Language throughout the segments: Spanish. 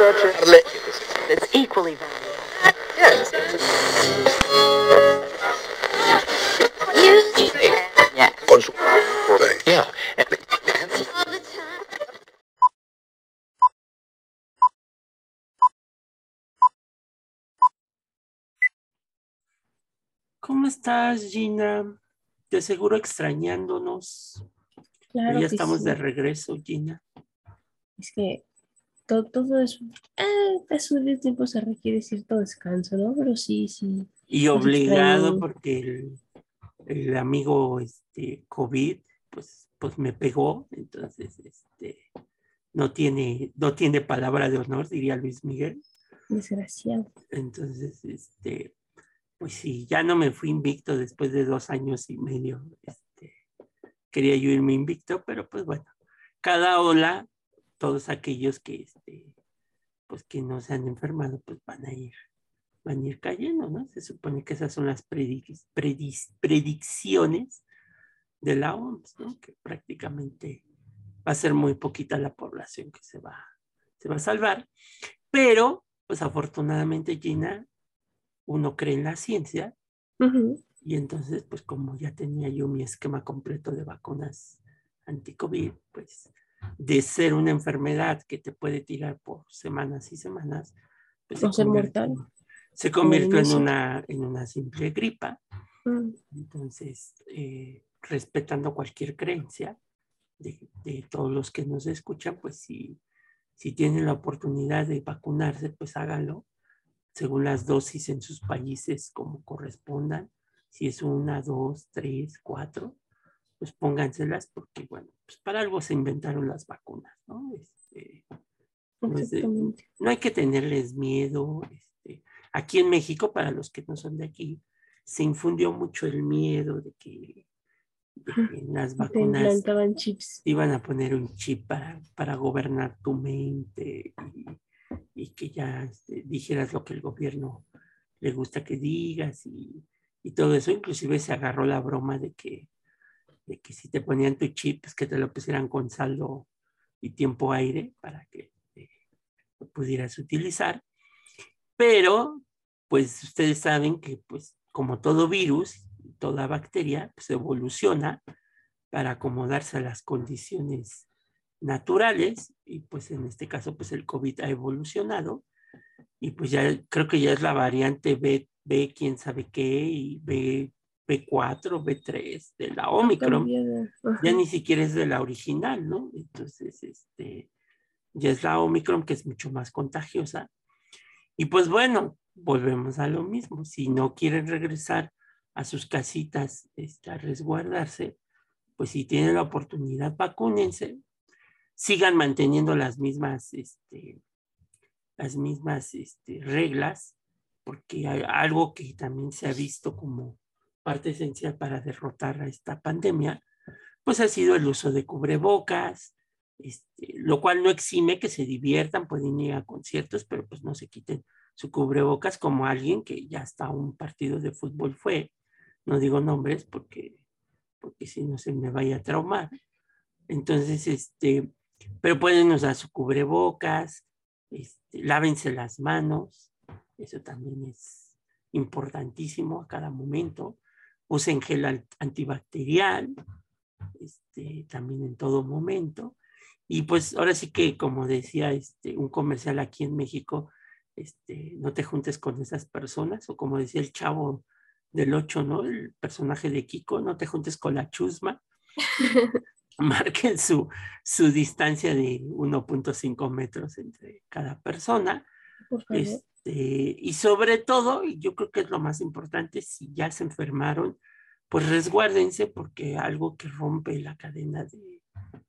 It's equally. Yes. Yeah. con su yeah. ¿Cómo estás, Gina? De seguro extrañándonos. Claro ya que estamos sí. de regreso, Gina. Es que todo, todo eso, eh, eso del tiempo se requiere cierto descanso, ¿no? Pero sí, sí. Y Nos obligado porque el, el amigo este, COVID, pues, pues me pegó, entonces este, no, tiene, no tiene palabra de honor, diría Luis Miguel. Desgraciado. Entonces, este, pues sí, ya no me fui invicto después de dos años y medio. Este, quería yo irme invicto, pero pues bueno, cada ola, todos aquellos que, este, pues que no se han enfermado, pues van a ir, van a ir cayendo, ¿no? Se supone que esas son las predic- predis- predicciones de la OMS, ¿no? Que prácticamente va a ser muy poquita la población que se va, se va a salvar, pero pues afortunadamente Gina, uno cree en la ciencia y entonces pues como ya tenía yo mi esquema completo de vacunas anti-COVID, pues de ser una enfermedad que te puede tirar por semanas y semanas, pues convirtió-. Se convirtió en una, en una simple gripa. Mm, Entonces, eh, respetando cualquier creencia de, de todos los que nos escuchan, pues si, si tienen la oportunidad de vacunarse, pues háganlo según las dosis en sus países como correspondan. Si es una, dos, tres, cuatro, pues pónganselas porque, bueno, pues para algo se inventaron las vacunas, ¿no? Este, no, de- hay que tenerles miedo. Este, aquí en México, para los que no son de aquí, se infundió mucho el miedo de que, de que en las vacunas chips. iban a poner un chip para, para gobernar tu mente y, y que ya este, dijeras lo que el gobierno le gusta que digas y, y todo eso. Inclusive se agarró la broma de que, de que si te ponían tu chip, pues que te lo pusieran con saldo y tiempo aire para que eh, lo pudieras utilizar. Pero, pues ustedes saben que, pues, como todo virus, toda bacteria, pues evoluciona para acomodarse a las condiciones naturales y pues en este caso pues el COVID ha evolucionado y pues ya creo que ya es la variante B, B quién sabe qué y B, B4, B3 de la Omicron. Ajá. ya ni siquiera es de la original, ¿no? Entonces, este, ya es la Omicron que es mucho más contagiosa. Y pues bueno, volvemos a lo mismo. Si no quieren regresar a sus casitas este, a resguardarse, pues si tienen la oportunidad, vacúnense, sigan manteniendo las mismas, este, las mismas este, reglas, porque hay algo que también se ha visto como parte esencial para derrotar a esta pandemia, pues ha sido el uso de cubrebocas, este, lo cual no exime que se diviertan, pueden ir a conciertos, pero pues no se quiten su cubrebocas como alguien que ya hasta un partido de fútbol fue, no digo nombres porque, porque si no se me vaya a traumar. Entonces, este, pero pueden usar su cubrebocas, este, lávense las manos, eso también es importantísimo a cada momento. Usen gel al- antibacterial, este, también en todo momento. Y pues ahora sí que, como decía este, un comercial aquí en México, este, no te juntes con esas personas, o como decía el chavo del 8, ¿no? El personaje de Kiko, no te juntes con la chusma. Marquen su, su distancia de 1.5 metros entre cada persona. Por favor. Este, y sobre todo, y yo creo que es lo más importante, si ya se enfermaron, pues resguárdense porque algo que rompe la cadena de,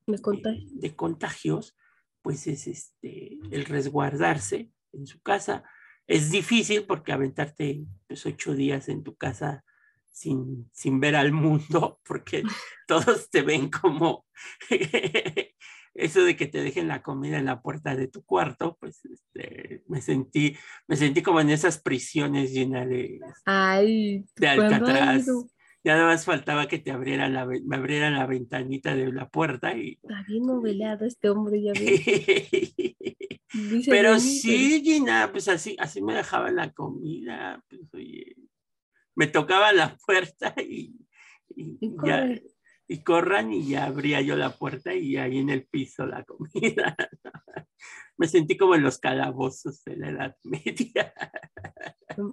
Me de- contagio. de contagios, pues es este, el resguardarse en su casa. Es difícil porque aventarte pues, ocho días en tu casa sin, sin ver al mundo, porque todos te ven como eso de que te dejen la comida en la puerta de tu cuarto, pues este, me sentí, me sentí como en esas prisiones llenas de, Ay, de ¿cuándo ha Alcatraz. Ya nada más faltaba que te abrieran la, me abrieran la ventanita de la puerta y, Está bien novelado este hombre, ya Pero sí, Gina, pues así, así me dejaban la comida. Pues, oye, me tocaba la puerta y, y Y ya. Y corran y ya abría yo la puerta y ahí en el piso la comida. Me sentí como en los calabozos de la Edad Media.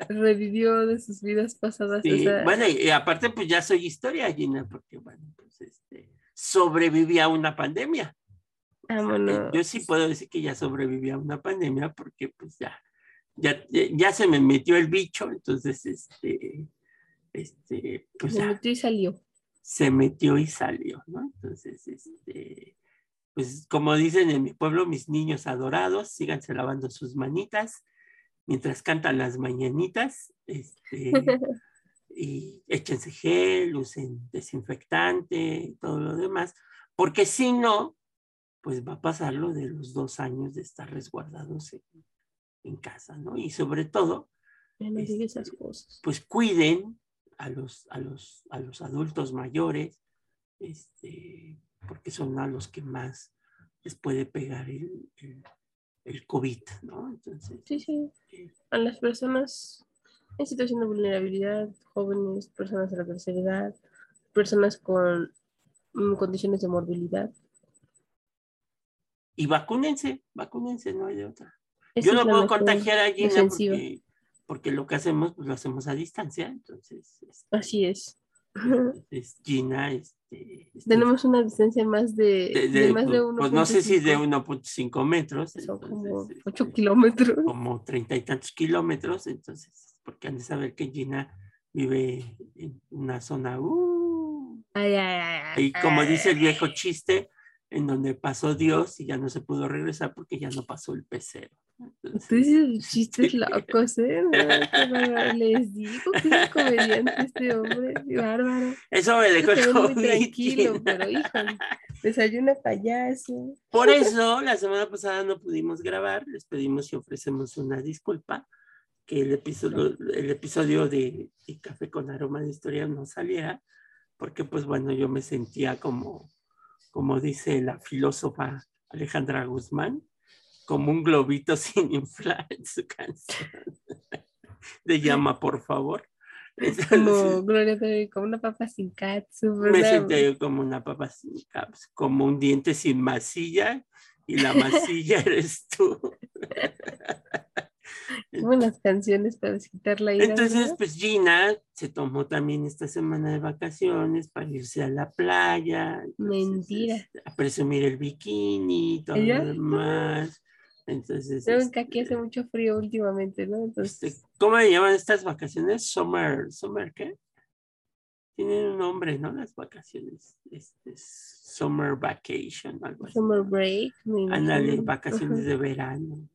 Revivió de sus vidas pasadas. Sí, Bueno, y, aparte pues ya soy historia, Gina, porque bueno, pues este, sobreviví a una pandemia. O sea. Yo sí puedo decir que ya sobreviví a una pandemia porque pues ya, ya, ya se me metió el bicho, entonces este, este, pues Se ya, metió y salió. Se metió y salió, ¿no? Entonces, este, pues como dicen en mi pueblo, mis niños adorados, síganse lavando sus manitas mientras cantan las mañanitas, este, y échense gel, usen desinfectante y todo lo demás, porque si no, pues va a pasar lo de los dos años de estar resguardados en, en casa, ¿no? Y sobre todo, no Este, esas cosas. pues cuiden a los, a los, a los adultos mayores, este, porque son a los que más les puede pegar el, el, el COVID, ¿no? Entonces, Sí, sí. eh, A las personas en situación de vulnerabilidad, jóvenes, personas de la tercera edad, personas con mm, condiciones de morbilidad. y vacúnense, vacúnense, no hay de otra. Yo no puedo contagiar a Gina porque, porque lo que hacemos, pues lo hacemos a distancia, entonces, este, Así es. es Gina, este, este, Tenemos una distancia más de, de- de de- más de pues no sé si de 1.5. 1.5 metros. Son como entonces, 8 este, kilómetros. como treinta y tantos kilómetros, entonces, porque han de saber que Gina vive en una zona, uh, Ay, ay, ay, ay, y como dice el viejo chiste, en donde pasó Dios y ya no se pudo regresar porque ya no pasó el pecero. Tú dices chistes locos, ¿eh? No. Les digo que es comediante este hombre. Bárbaro. Eso me dejó el ve muy COVID, tranquilo, pero híjole, desayuna payaso. Por eso, la semana pasada no pudimos grabar, les pedimos y ofrecemos una disculpa que el episodio, el episodio de, de Café con Aroma de Historia no saliera, porque pues bueno, yo me sentía como, como dice la filósofa Alejandra Guzmán, como un globito sin inflar en su canción. De llama, por favor. Entonces, Como Gloria como una papa sin catsup, me sentía yo como una papa sin caps, como un diente sin masilla, y la masilla eres tú. Buenas canciones para quitar la ira. Entonces, pues Gina se tomó también esta semana de vacaciones para irse a la playa. entonces, Mentira. a presumir el bikini y todo ¿Ella? lo demás. Entonces, Saben que aquí este, hace mucho frío últimamente, ¿no? Entonces, este, ¿cómo le llaman estas vacaciones? Summer, ¿summer qué? Tienen un nombre, ¿no? Las vacaciones. Este, summer vacation, algo así. summer break. Ándale, vacaciones de verano.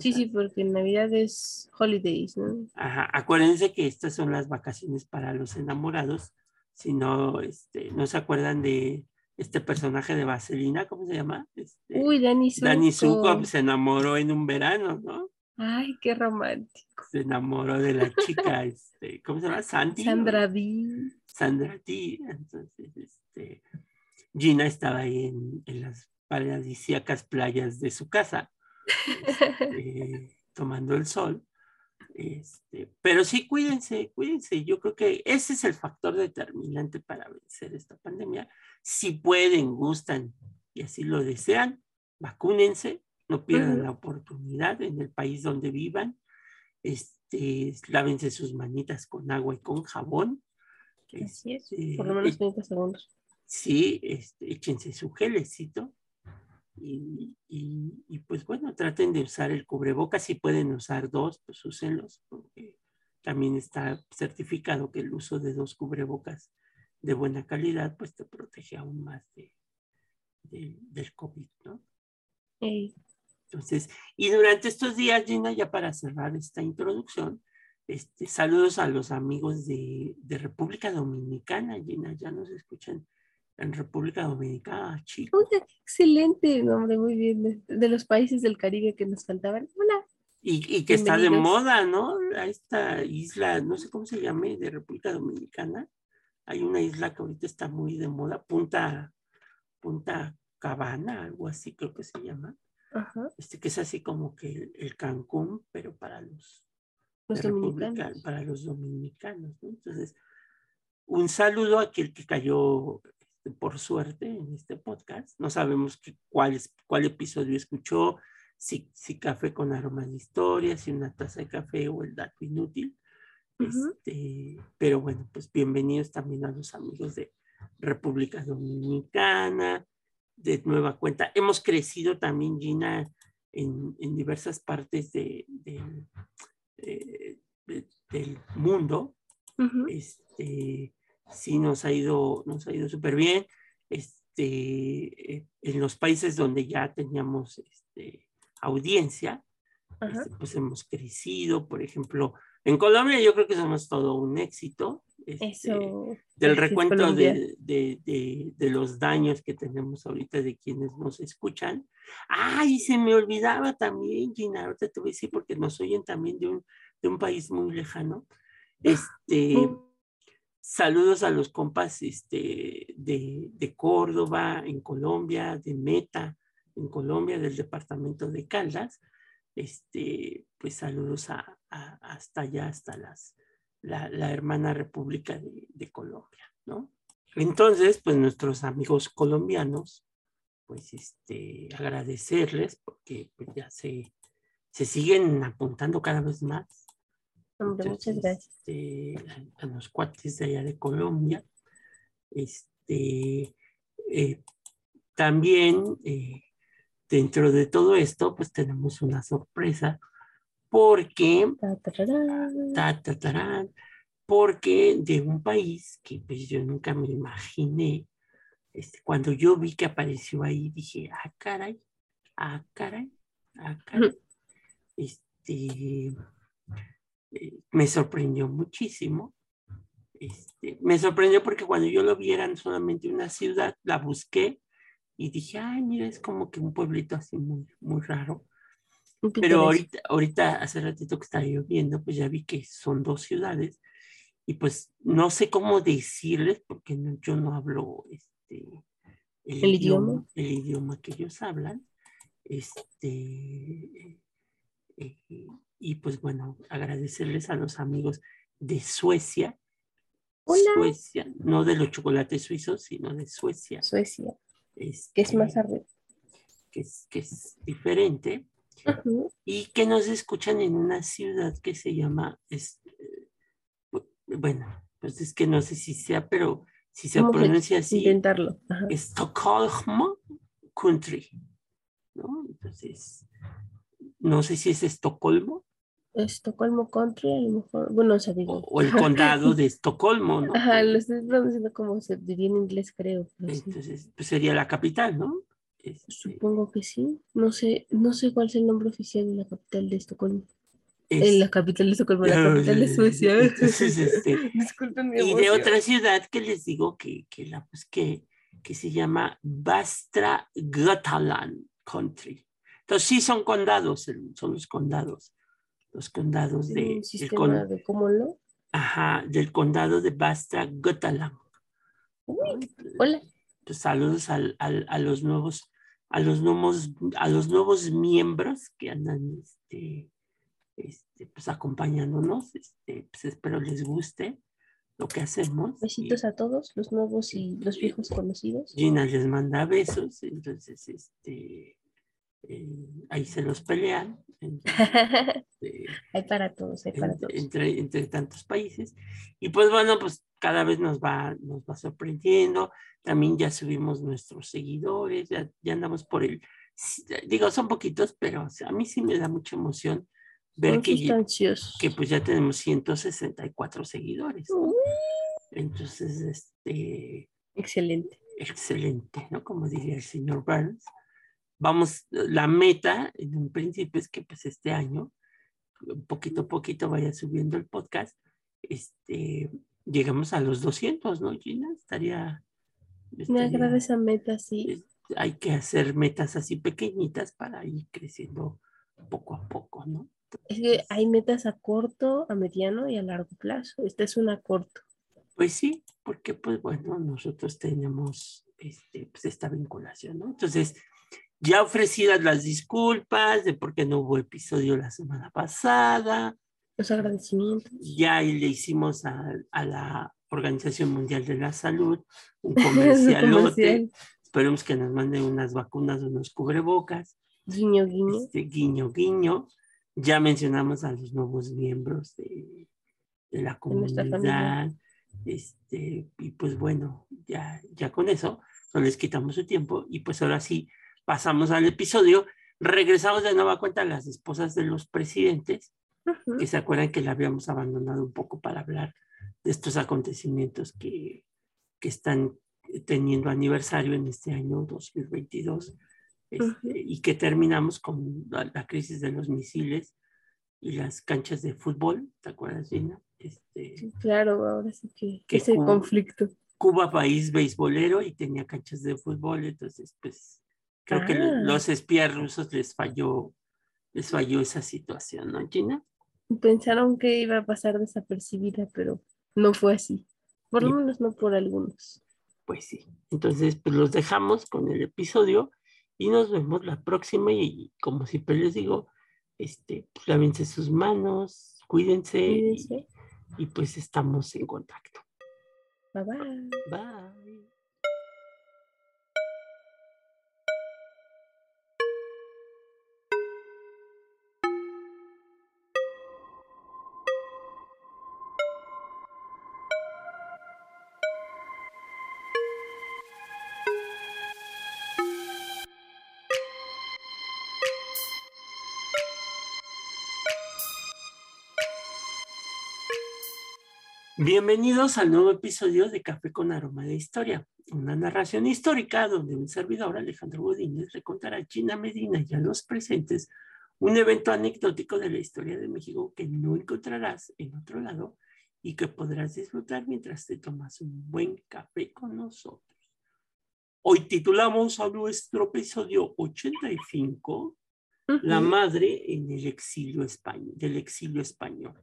Sí, sí, porque en Navidad es holidays, ¿no? Ajá, acuérdense que estas son las vacaciones para los enamorados. Si no, este, no se acuerdan de este personaje de Vaselina, ¿cómo se llama? Este, Uy, Dani Zuko. Danny Zuko se enamoró en un verano, ¿no? Ay, qué romántico. Se enamoró de la chica, este, ¿cómo se llama? Sandy. Sandra Dee. Sandra T. Entonces, este, Gina estaba ahí en, en las paradisíacas playas de su casa, este, tomando el sol. Este, pero sí, cuídense, cuídense. Yo creo que ese es el factor determinante para vencer esta pandemia. Si pueden, gustan y así lo desean, vacúnense, no pierdan la oportunidad en el país donde vivan. Este, lávense sus manitas con agua y con jabón. Así es. Este, Por lo menos e- 30 segundos. sí, este, échense su gelecito. Y, y- y, pues bueno, traten de usar el cubrebocas. Si pueden usar dos, pues úsenlos, porque también está certificado que el uso de dos cubrebocas de buena calidad, pues te protege aún más de, de- del COVID, ¿no? Entonces, y durante estos días, Gina, ya para cerrar esta introducción, este, saludos a los amigos de, de República Dominicana, Gina, ya nos escuchan en República Dominicana. Oiga, qué excelente nombre, muy bien. De, los países del Caribe que nos faltaban. Hola. Y, y que está de moda, ¿no? A esta isla, no sé cómo se llame, de República Dominicana. Hay una isla que ahorita está muy de moda, Punta, Punta Cabana, algo así creo que se llama. este que es así como que el, Cancún, pero para los, dominicanos. para los dominicanos, Entonces, un saludo a aquel que cayó este, por suerte en este podcast. No sabemos cuál, es, cuál episodio escuchó, si, si café con aroma de historia, si una taza de café o el dato inútil. Este, pero bueno, pues bienvenidos también a los amigos de República Dominicana, de nueva cuenta. Hemos crecido también, Gina, en, en diversas partes de, eh, del mundo. este, sí nos ha ido, nos ha ido súper bien. Este, eh, en los países donde ya teníamos este, audiencia, este, pues hemos crecido. Por ejemplo, en Colombia yo creo que somos todo un éxito. Este, del recuento de, de, los daños que tenemos ahorita de quienes nos escuchan. Ay, se me olvidaba también, Gina, ahorita te voy a decir porque nos oyen también de un, de un país muy lejano. Este, saludos a los compas este, de, de Córdoba, en Colombia, de Meta, en Colombia, del departamento de Caldas. Este, pues saludos a, hasta allá, hasta las la, hermana República de, Colombia, ¿no? Entonces, pues nuestros amigos colombianos, pues este, agradecerles porque pues, ya se, se siguen apuntando cada vez más. muchas gracias. Este, a, los cuates de allá de Colombia. Este, eh, también eh, dentro de todo esto, pues tenemos una sorpresa porque, porque de un país que pues, yo nunca me imaginé, este, cuando yo vi que apareció ahí, dije, ah, caray, ah, caray, ah, caray. Este, eh, me sorprendió muchísimo. Este, me sorprendió porque cuando yo lo vi era solamente una ciudad, la busqué y dije, ay, mira, es como que un pueblito así muy, muy raro. Pero ahorita, ahorita, hace ratito que estaba lloviendo, pues ya vi que son dos ciudades y pues no sé cómo decirles porque yo no hablo este, el, idioma, el idioma que ellos hablan. Este, eh, y pues bueno, agradecerles a los amigos de Suecia. Suecia, no de los chocolates suizos, sino de Suecia. Suecia. que es más este, arriba. Que es, que es diferente y que nos escuchan en una ciudad que se llama, bueno, pues es que no sé si sea, pero si se pronuncia así, intentarlo. Stockholm Country, ¿no? Entonces, no sé si es Estocolmo. Estocolmo Country, a lo mejor, bueno, o sea, digo. O, el condado de Estocolmo, ¿no? Ajá, lo estoy pronunciando como se diría en inglés, creo. Entonces, pues sería la capital, ¿no? Este, Supongo que sí. No sé, no sé cuál es el nombre oficial de la capital de Estocolmo. En la capital de Estocolmo, la capital de Suecia. Este, y de otra ciudad que les digo que, que la que, que se llama Bastra Götaland Country. Entonces sí son condados, son los condados. Los condados de, del de cómo lo? Ajá, del condado de Bastra Götaland. hola. Pues saludos al, al, a los nuevos a los nuevos, a los nuevos miembros que andan este, este, pues acompañándonos. Este, pues espero les guste lo que hacemos. Besitos a todos, los nuevos y los viejos conocidos. Gina les manda besos, entonces este, eh, ahí se los pelean. Este, hay para todos, hay para todos. Entre, entre tantos países. Y pues bueno, pues cada vez nos va, nos va sorprendiendo. También ya subimos nuestros seguidores, ya, ya andamos por el, digo, son poquitos, pero a mí sí me da mucha emoción ver que, que pues ya tenemos 164 seguidores. Entonces, este... Excelente. Excelente, ¿no? Como diría el señor Burns. Vamos, la meta en un principio es que pues este año, poquito a poquito vaya subiendo el podcast, este, llegamos a los 200, ¿no, Gina? Estaría... Me agrada esa meta, sí. Hay que hacer metas así pequeñitas para ir creciendo poco a poco, ¿no? es que hay metas a corto, a mediano y a largo plazo. Esta es una a corto. Pues sí, porque pues bueno, nosotros tenemos este, pues, esta vinculación, ¿no? Entonces, ya ofrecidas las disculpas de por qué no hubo episodio la semana pasada. Los agradecimientos. Ya le hicimos a, la Organización Mundial de la Salud un comercialote. Esperemos que nos manden unas vacunas o unos cubrebocas. Guiño, guiño. Este, guiño, guiño. Ya mencionamos a los nuevos miembros de, de la comunidad. Este, y pues bueno, ya, ya con eso no les quitamos su tiempo y pues ahora sí pasamos al episodio. Regresamos de nueva cuenta a las esposas de los presidentes, que se acuerdan que la habíamos abandonado un poco para hablar de estos acontecimientos que, que están teniendo aniversario en este año 2022 este, y que terminamos con la, crisis de los misiles y las canchas de fútbol, ¿te acuerdas, Gina? Este, claro, ahora sí que, que ese conflicto. Cuba, país beisbolero y tenía canchas de fútbol, entonces pues creo que ah. los espías rusos les falló, les falló esa situación, ¿no, Gina? Pensaron que iba a pasar desapercibida, pero no fue así. Por lo menos no por algunos. Pues sí. Entonces, pues los dejamos con el episodio y nos vemos la próxima. Y, como siempre les digo, este, pues, lávense sus manos, cuídense, cuídense. Y, y, pues estamos en contacto. Bye bye. Bye. Bienvenidos al nuevo episodio de Café con Aroma de Historia, una narración histórica donde un servidor, Alejandro Godínez, le contará a China Medina y a los presentes un evento anecdótico de la historia de México que no encontrarás en otro lado y que podrás disfrutar mientras te tomas un buen café con nosotros. Hoy titulamos a nuestro episodio 85 La madre en el exilio español, del exilio español.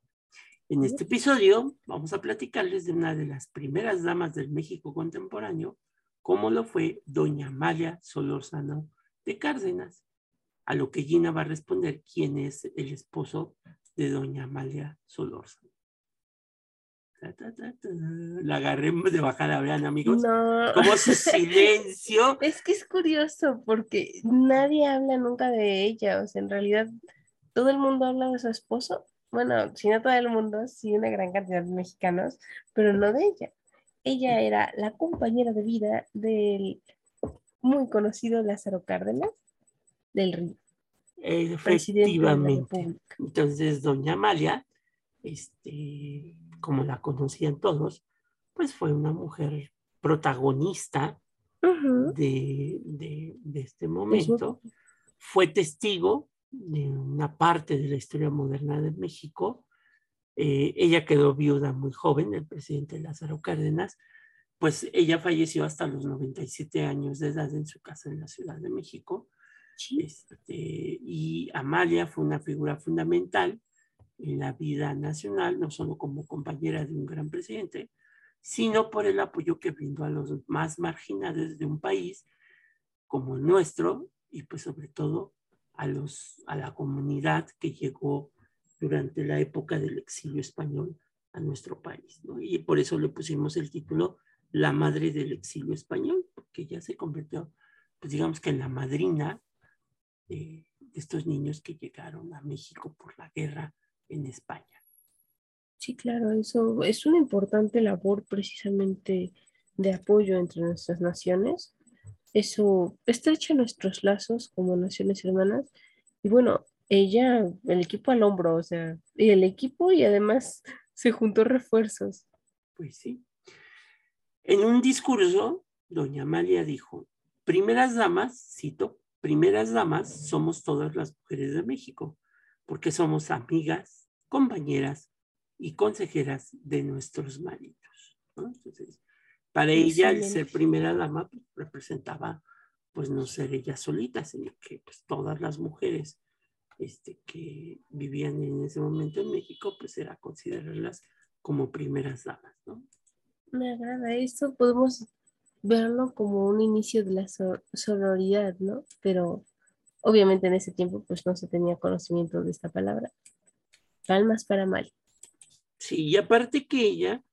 En este episodio vamos a platicarles de una de las primeras damas del México contemporáneo, como lo fue doña Amalia Solórzano de Cárdenas, a lo que Gina va a responder quién es el esposo de doña Amalia Solórzano. La agarré de bajada, vean amigos. No. Como su silencio. Es que es curioso porque nadie habla nunca de ella. O sea, en realidad todo el mundo habla de su esposo, bueno, si no todo el mundo, sí una gran cantidad de mexicanos, pero no de ella. Ella era la compañera de vida del muy conocido Lázaro Cárdenas del Río. Efectivamente. Entonces, doña Amalia, este, como la conocían todos, pues fue una mujer protagonista de, de, este momento. Fue testigo de una parte de la historia moderna de México. Eh, ella quedó viuda muy joven, el presidente Lázaro Cárdenas, pues ella falleció hasta los 97 años de edad en su casa en la Ciudad de México. Este, y Amalia fue una figura fundamental en la vida nacional, no solo como compañera de un gran presidente, sino por el apoyo que brindó a los más marginados de un país como el nuestro y pues sobre todo a, los, a la comunidad que llegó durante la época del exilio español a nuestro país. Y por eso le pusimos el título La Madre del Exilio Español, porque ya se convirtió, pues digamos que en la madrina de, de estos niños que llegaron a México por la guerra en España. Sí, claro, eso es una importante labor precisamente de apoyo entre nuestras naciones eso estrecha nuestros lazos como naciones hermanas. Y bueno, ella, el equipo al hombro, o sea, y el equipo y además se juntó refuerzos. Pues sí. En un discurso, doña Amalia dijo, primeras damas, cito, primeras damas somos todas las mujeres de México, porque somos amigas, compañeras y consejeras de nuestros maridos. Entonces, para ella, el ser primera dama pues, representaba, pues, no ser ella solita, sino que pues, todas las mujeres este, que vivían en ese momento en México, pues era considerarlas como primeras damas, ¿no? Me agrada esto, podemos verlo como un inicio de la sororidad, ¿no? Pero Obviamente en ese tiempo pues no se tenía conocimiento de esta palabra. Palmas para mal. Sí, y aparte que ella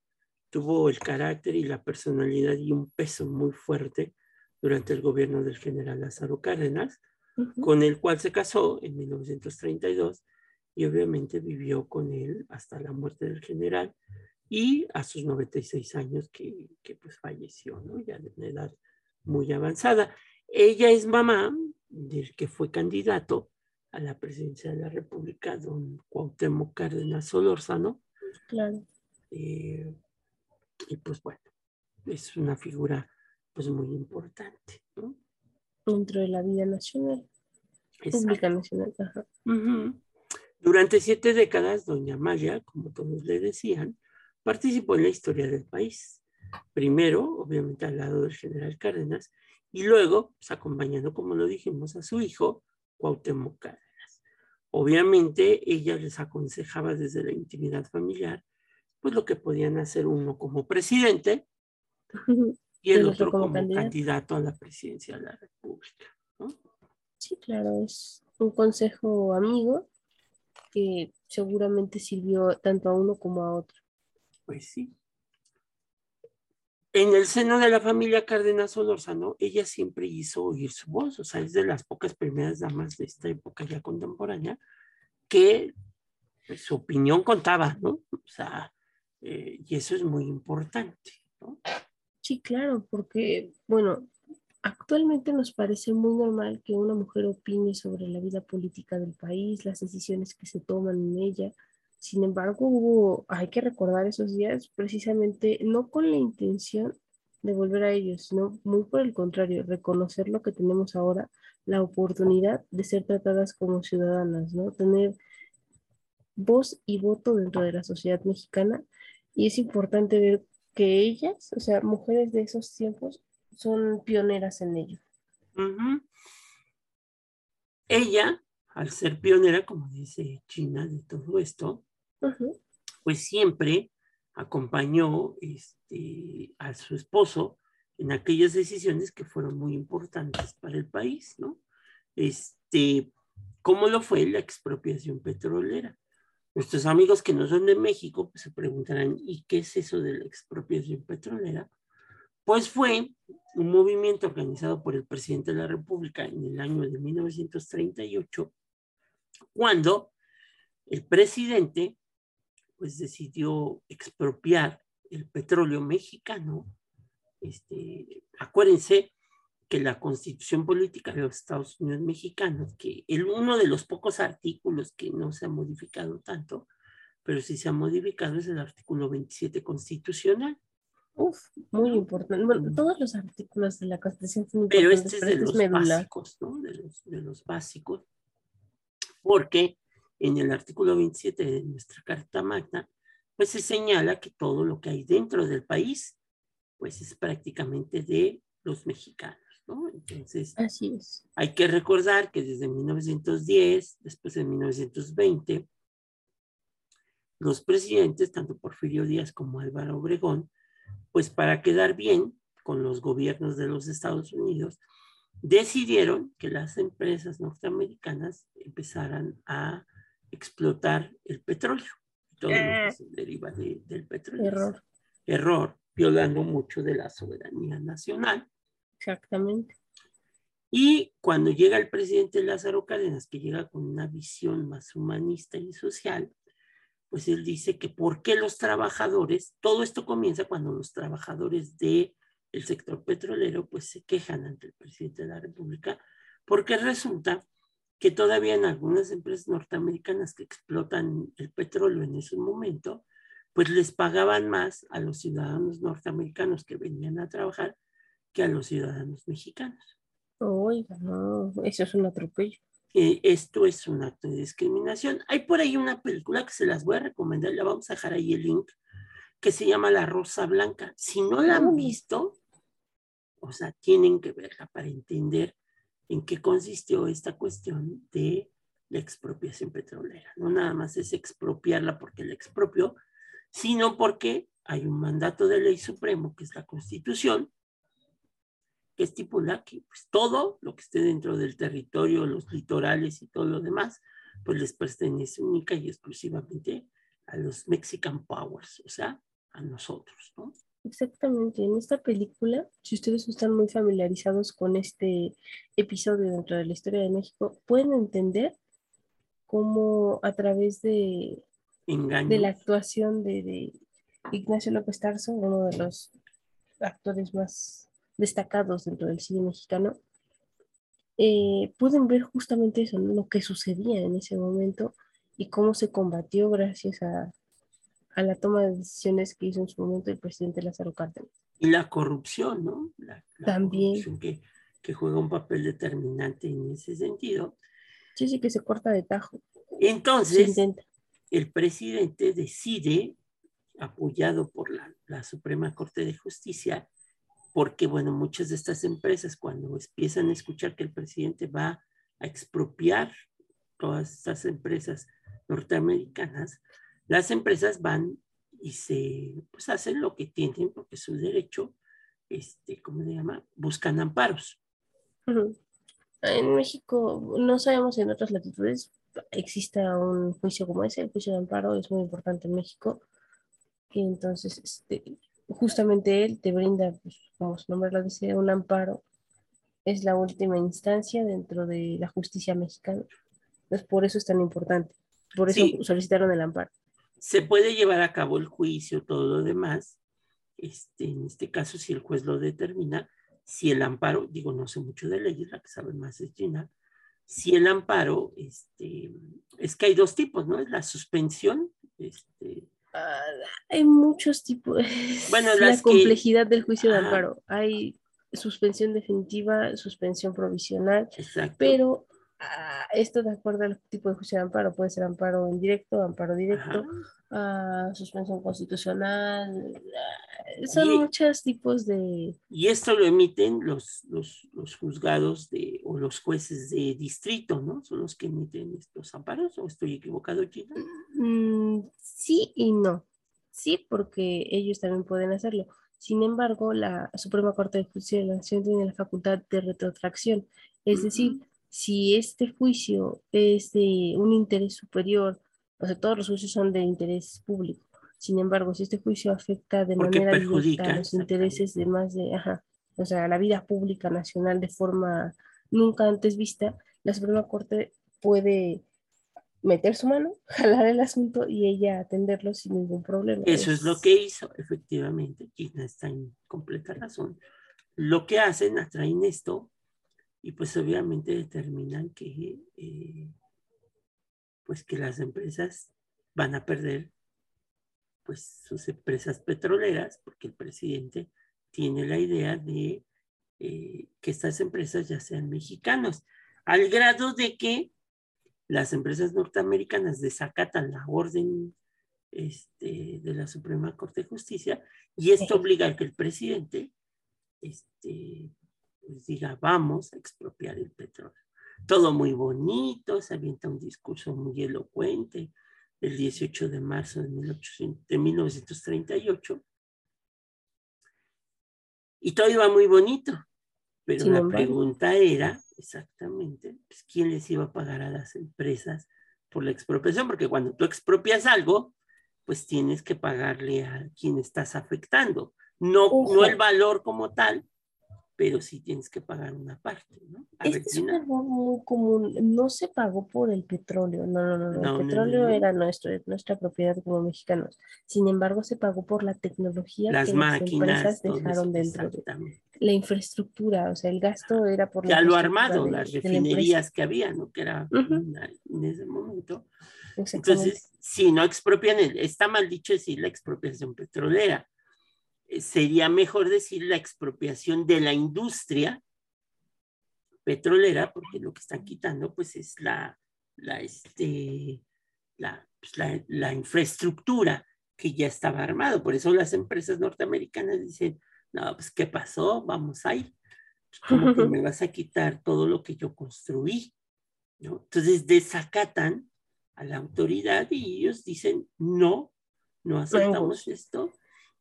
tuvo el carácter y la personalidad y un peso muy fuerte durante el gobierno del general Lázaro Cárdenas, con el cual se casó en 1932 y obviamente vivió con él hasta la muerte del general y a sus 96 años que, que pues falleció, ¿no? Ya de una edad muy avanzada. Ella es mamá del que fue candidato a la presidencia de la República, don Cuauhtémoc Cárdenas Solórzano. Claro. Eh, y pues bueno, es una figura pues muy importante, ¿no? Dentro de la vida nacional. Pública nacional. Durante siete décadas, doña Maya, como todos le decían, participó en la historia del país. Primero, obviamente, al lado del general Cárdenas, y luego, pues, acompañando, como lo dijimos, a su hijo, Cuauhtémoc Cárdenas. Obviamente, ella les aconsejaba desde la intimidad familiar, pues lo que podían hacer uno como presidente y el, otro, como, candidato. a la presidencia de la República. Sí, claro, es un consejo amigo que seguramente sirvió tanto a uno como a otro. Pues sí. En el seno de la familia Cárdenas Solórzano, ella siempre hizo oír su voz, o sea, es de las pocas primeras damas de esta época ya contemporánea que pues, su opinión contaba, ¿no? O sea, eh, y eso es muy importante, ¿no? Sí, claro, porque, bueno, actualmente nos parece muy normal que una mujer opine sobre la vida política del país, las decisiones que se toman en ella, sin embargo, hay que recordar esos días precisamente no con la intención de volver a ellos, sino muy por el contrario, reconocer lo que tenemos ahora, la oportunidad de ser tratadas como ciudadanas, ¿no? Tener voz y voto dentro de la sociedad mexicana. Y es importante ver que ellas, o sea, mujeres de esos tiempos, son pioneras en ello. Ella, al ser pionera, como dice China, de todo esto, pues siempre acompañó este, a su esposo en aquellas decisiones que fueron muy importantes para el país, ¿no? Este, ¿cómo lo fue la expropiación petrolera? Nuestros amigos que no son de México pues se preguntarán, ¿y qué es eso de la expropiación petrolera? Pues fue un movimiento organizado por el presidente de la República en el año de 1938, cuando el presidente pues decidió expropiar el petróleo mexicano. Este, acuérdense que la constitución política de los Estados Unidos mexicanos, que el, uno de los pocos artículos que no se ha modificado tanto, pero sí se ha modificado es el artículo 27 constitucional. Uf, muy importante. Bueno, todos los artículos de la Constitución son Pero este es de este los básicos, ¿no? De los, de los básicos. Porque en el artículo 27 de nuestra Carta Magna, pues se señala que todo lo que hay dentro del país, pues es prácticamente de los mexicanos, ¿no? Entonces, Así es. hay que recordar que desde 1910, después de 1920, los presidentes, tanto Porfirio Díaz como Álvaro Obregón, pues para quedar bien con los gobiernos de los Estados Unidos, decidieron que las empresas norteamericanas empezaran a explotar el petróleo. Todo lo que eh. se deriva del petróleo. Error. Error, violando mucho de la soberanía nacional. Exactamente. Y cuando llega el presidente Lázaro Cárdenas, que llega con una visión más humanista y social, pues él dice que por qué los trabajadores, todo esto comienza cuando los trabajadores del el sector petrolero pues se quejan ante el presidente de la República, porque resulta que todavía en algunas empresas norteamericanas que explotan el petróleo en ese momento, pues les pagaban más a los ciudadanos norteamericanos que venían a trabajar que a los ciudadanos mexicanos. Oiga, no, eso es un atropello. Eh, esto es un acto de discriminación. Hay por ahí una película que se las voy a recomendar, la vamos a dejar ahí el link, que se llama La Rosa Blanca. Si no la han visto, o sea, tienen que verla para entender en qué consistió esta cuestión de la expropiación petrolera. No nada más es expropiarla porque la expropió, sino porque hay un mandato de ley supremo, que es la Constitución, que estipula que pues, todo lo que esté dentro del territorio, los litorales y todo lo demás, pues les pertenece única y exclusivamente a los Mexican Powers, o sea, a nosotros, ¿no? Exactamente, en esta película, si ustedes están muy familiarizados con este episodio dentro de la historia de México, pueden entender cómo a través de, de la actuación de, Ignacio López Tarso, uno de los actores más destacados dentro del cine mexicano, eh, pueden ver justamente eso, lo que sucedía en ese momento y cómo se combatió gracias a, a la toma de decisiones que hizo en su momento el presidente Lázaro Cárdenas. Y la corrupción, ¿no? La, También. Corrupción que, que, juega un papel determinante en ese sentido. Sí, sí, que se corta de tajo. Entonces, el presidente decide, apoyado por la, la Suprema Corte de Justicia, porque, bueno, muchas de estas empresas, cuando empiezan a escuchar que el presidente va a expropiar todas estas empresas norteamericanas, las empresas van y se pues, hacen lo que tienen porque es su derecho, este, ¿cómo se llama? Buscan amparos. En México, no sabemos en otras latitudes, exista un juicio como ese, el juicio de amparo es muy importante en México, que entonces este, justamente él te brinda, pues, como su nombre lo dice, un amparo, es la última instancia dentro de la justicia mexicana. Entonces, por eso es tan importante, por eso solicitaron el amparo se puede llevar a cabo el juicio, todo lo demás, este, en este caso si el juez lo determina, si el amparo, digo, no sé mucho de leyes, la que sabe más es Gina, si el amparo, este, es que hay dos tipos, ¿no? Es la suspensión, este, hay muchos tipos. Bueno, la complejidad del juicio de amparo. Hay suspensión definitiva, suspensión provisional, pero Ah, esto de acuerdo al tipo de juicio de amparo, puede ser amparo indirecto, amparo directo, suspensión constitucional, ah, son muchos tipos de... Y esto lo emiten los, los, los, juzgados de, o los jueces de distrito, ¿no? Son los que emiten estos amparos, ¿o estoy equivocado, Gina? Mm, sí y no. Sí, porque ellos también pueden hacerlo. Sin embargo, la Suprema Corte de Justicia de la Nación tiene la facultad de retrotracción, es decir, si este juicio es de un interés superior, o sea, todos los juicios son de interés público. Sin embargo, si este juicio afecta de manera directa a los intereses de más de, ajá, o sea, la vida pública nacional de forma nunca antes vista, la Suprema Corte puede meter su mano, jalar el asunto y ella atenderlo sin ningún problema. Eso es, lo que hizo, efectivamente. Gina está en completa razón. Lo que hacen, atraen esto y pues obviamente determinan que, eh, pues que las empresas van a perder pues sus empresas petroleras porque el presidente tiene la idea de eh, que estas empresas ya sean mexicanos, al grado de que las empresas norteamericanas desacatan la orden este, de la Suprema Corte de Justicia y esto obliga a que el presidente este, pues diga, vamos a expropiar el petróleo. Todo muy bonito, se avienta un discurso muy elocuente el 18 de marzo de, 1938. Y todo iba muy bonito, pero la pregunta era exactamente pues, quién les iba a pagar a las empresas por la expropiación, porque cuando tú expropias algo, pues tienes que pagarle a quien estás afectando, no, no el valor como tal, pero sí tienes que pagar una parte, ¿no? este es un error muy común. No se pagó por el petróleo, no, no, no, el petróleo era nuestro, nuestra propiedad como mexicanos. Sin embargo, se pagó por la tecnología las que máquinas, las empresas dejaron dentro de la infraestructura, o sea, el gasto era por ya lo armado, las refinerías que había, ¿no? Que era en ese momento. Entonces, si no expropian, está mal dicho decir la expropiación petrolera sería mejor decir la expropiación de la industria petrolera, porque lo que están quitando pues es la, la, este, pues, la, la, infraestructura que ya estaba armado. Por eso las empresas norteamericanas dicen, no, pues ¿qué pasó? Vamos a ir. Pues, como que me vas a quitar todo lo que yo construí. ¿no? Entonces desacatan a la autoridad y ellos dicen, no, no aceptamos esto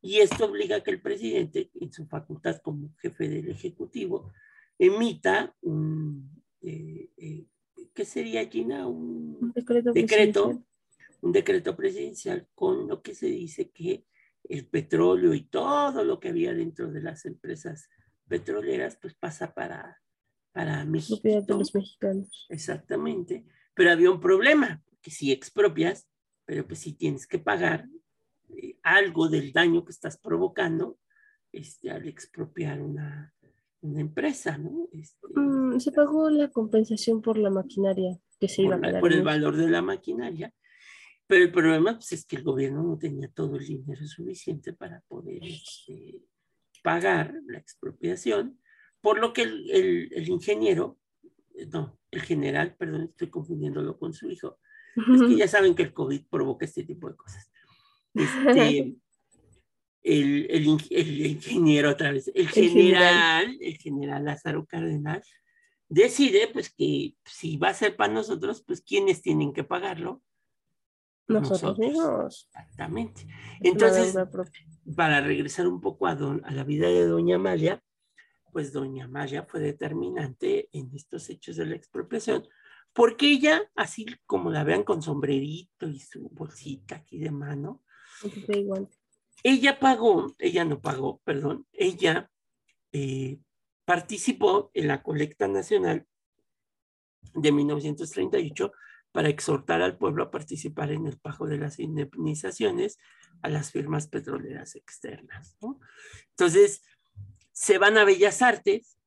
Y esto obliga a que el presidente, en su facultad como jefe del Ejecutivo, emita un, eh, eh, ¿qué sería, Gina? Un, decreto, decreto un decreto presidencial con lo que se dice que el petróleo y todo lo que había dentro de las empresas petroleras, pues pasa para, para México. de los mexicanos. Exactamente. Pero había un problema, que si expropias, pero pues si tienes que pagar algo del daño que estás provocando este, al expropiar una, una empresa, ¿no? Este, mm, se pagó la compensación por la maquinaria que se iba a pagar. Por el valor de la maquinaria. Pero el problema pues, es que el gobierno no tenía todo el dinero suficiente para poder este, pagar la expropiación, por lo que el, el, ingeniero, no, el general, perdón, estoy confundiéndolo con su hijo, es que ya saben que el COVID provoca este tipo de cosas. Este, el, el, el, ingeniero otra vez, el general, el general Lázaro Cardenal, decide pues que si va a ser para nosotros, pues quienes tienen que pagarlo. Nosotros, mismos. Exactamente. Entonces, para regresar un poco a, a la vida de doña Amalia, pues doña Amalia fue determinante en estos hechos de la expropiación, porque ella, así como la vean con sombrerito y su bolsita aquí de mano, ella pagó, ella no pagó, perdón, ella eh, participó en la colecta nacional de 1938 para exhortar al pueblo a participar en el pago de las indemnizaciones a las firmas petroleras externas. Entonces, se van a Bellas Artes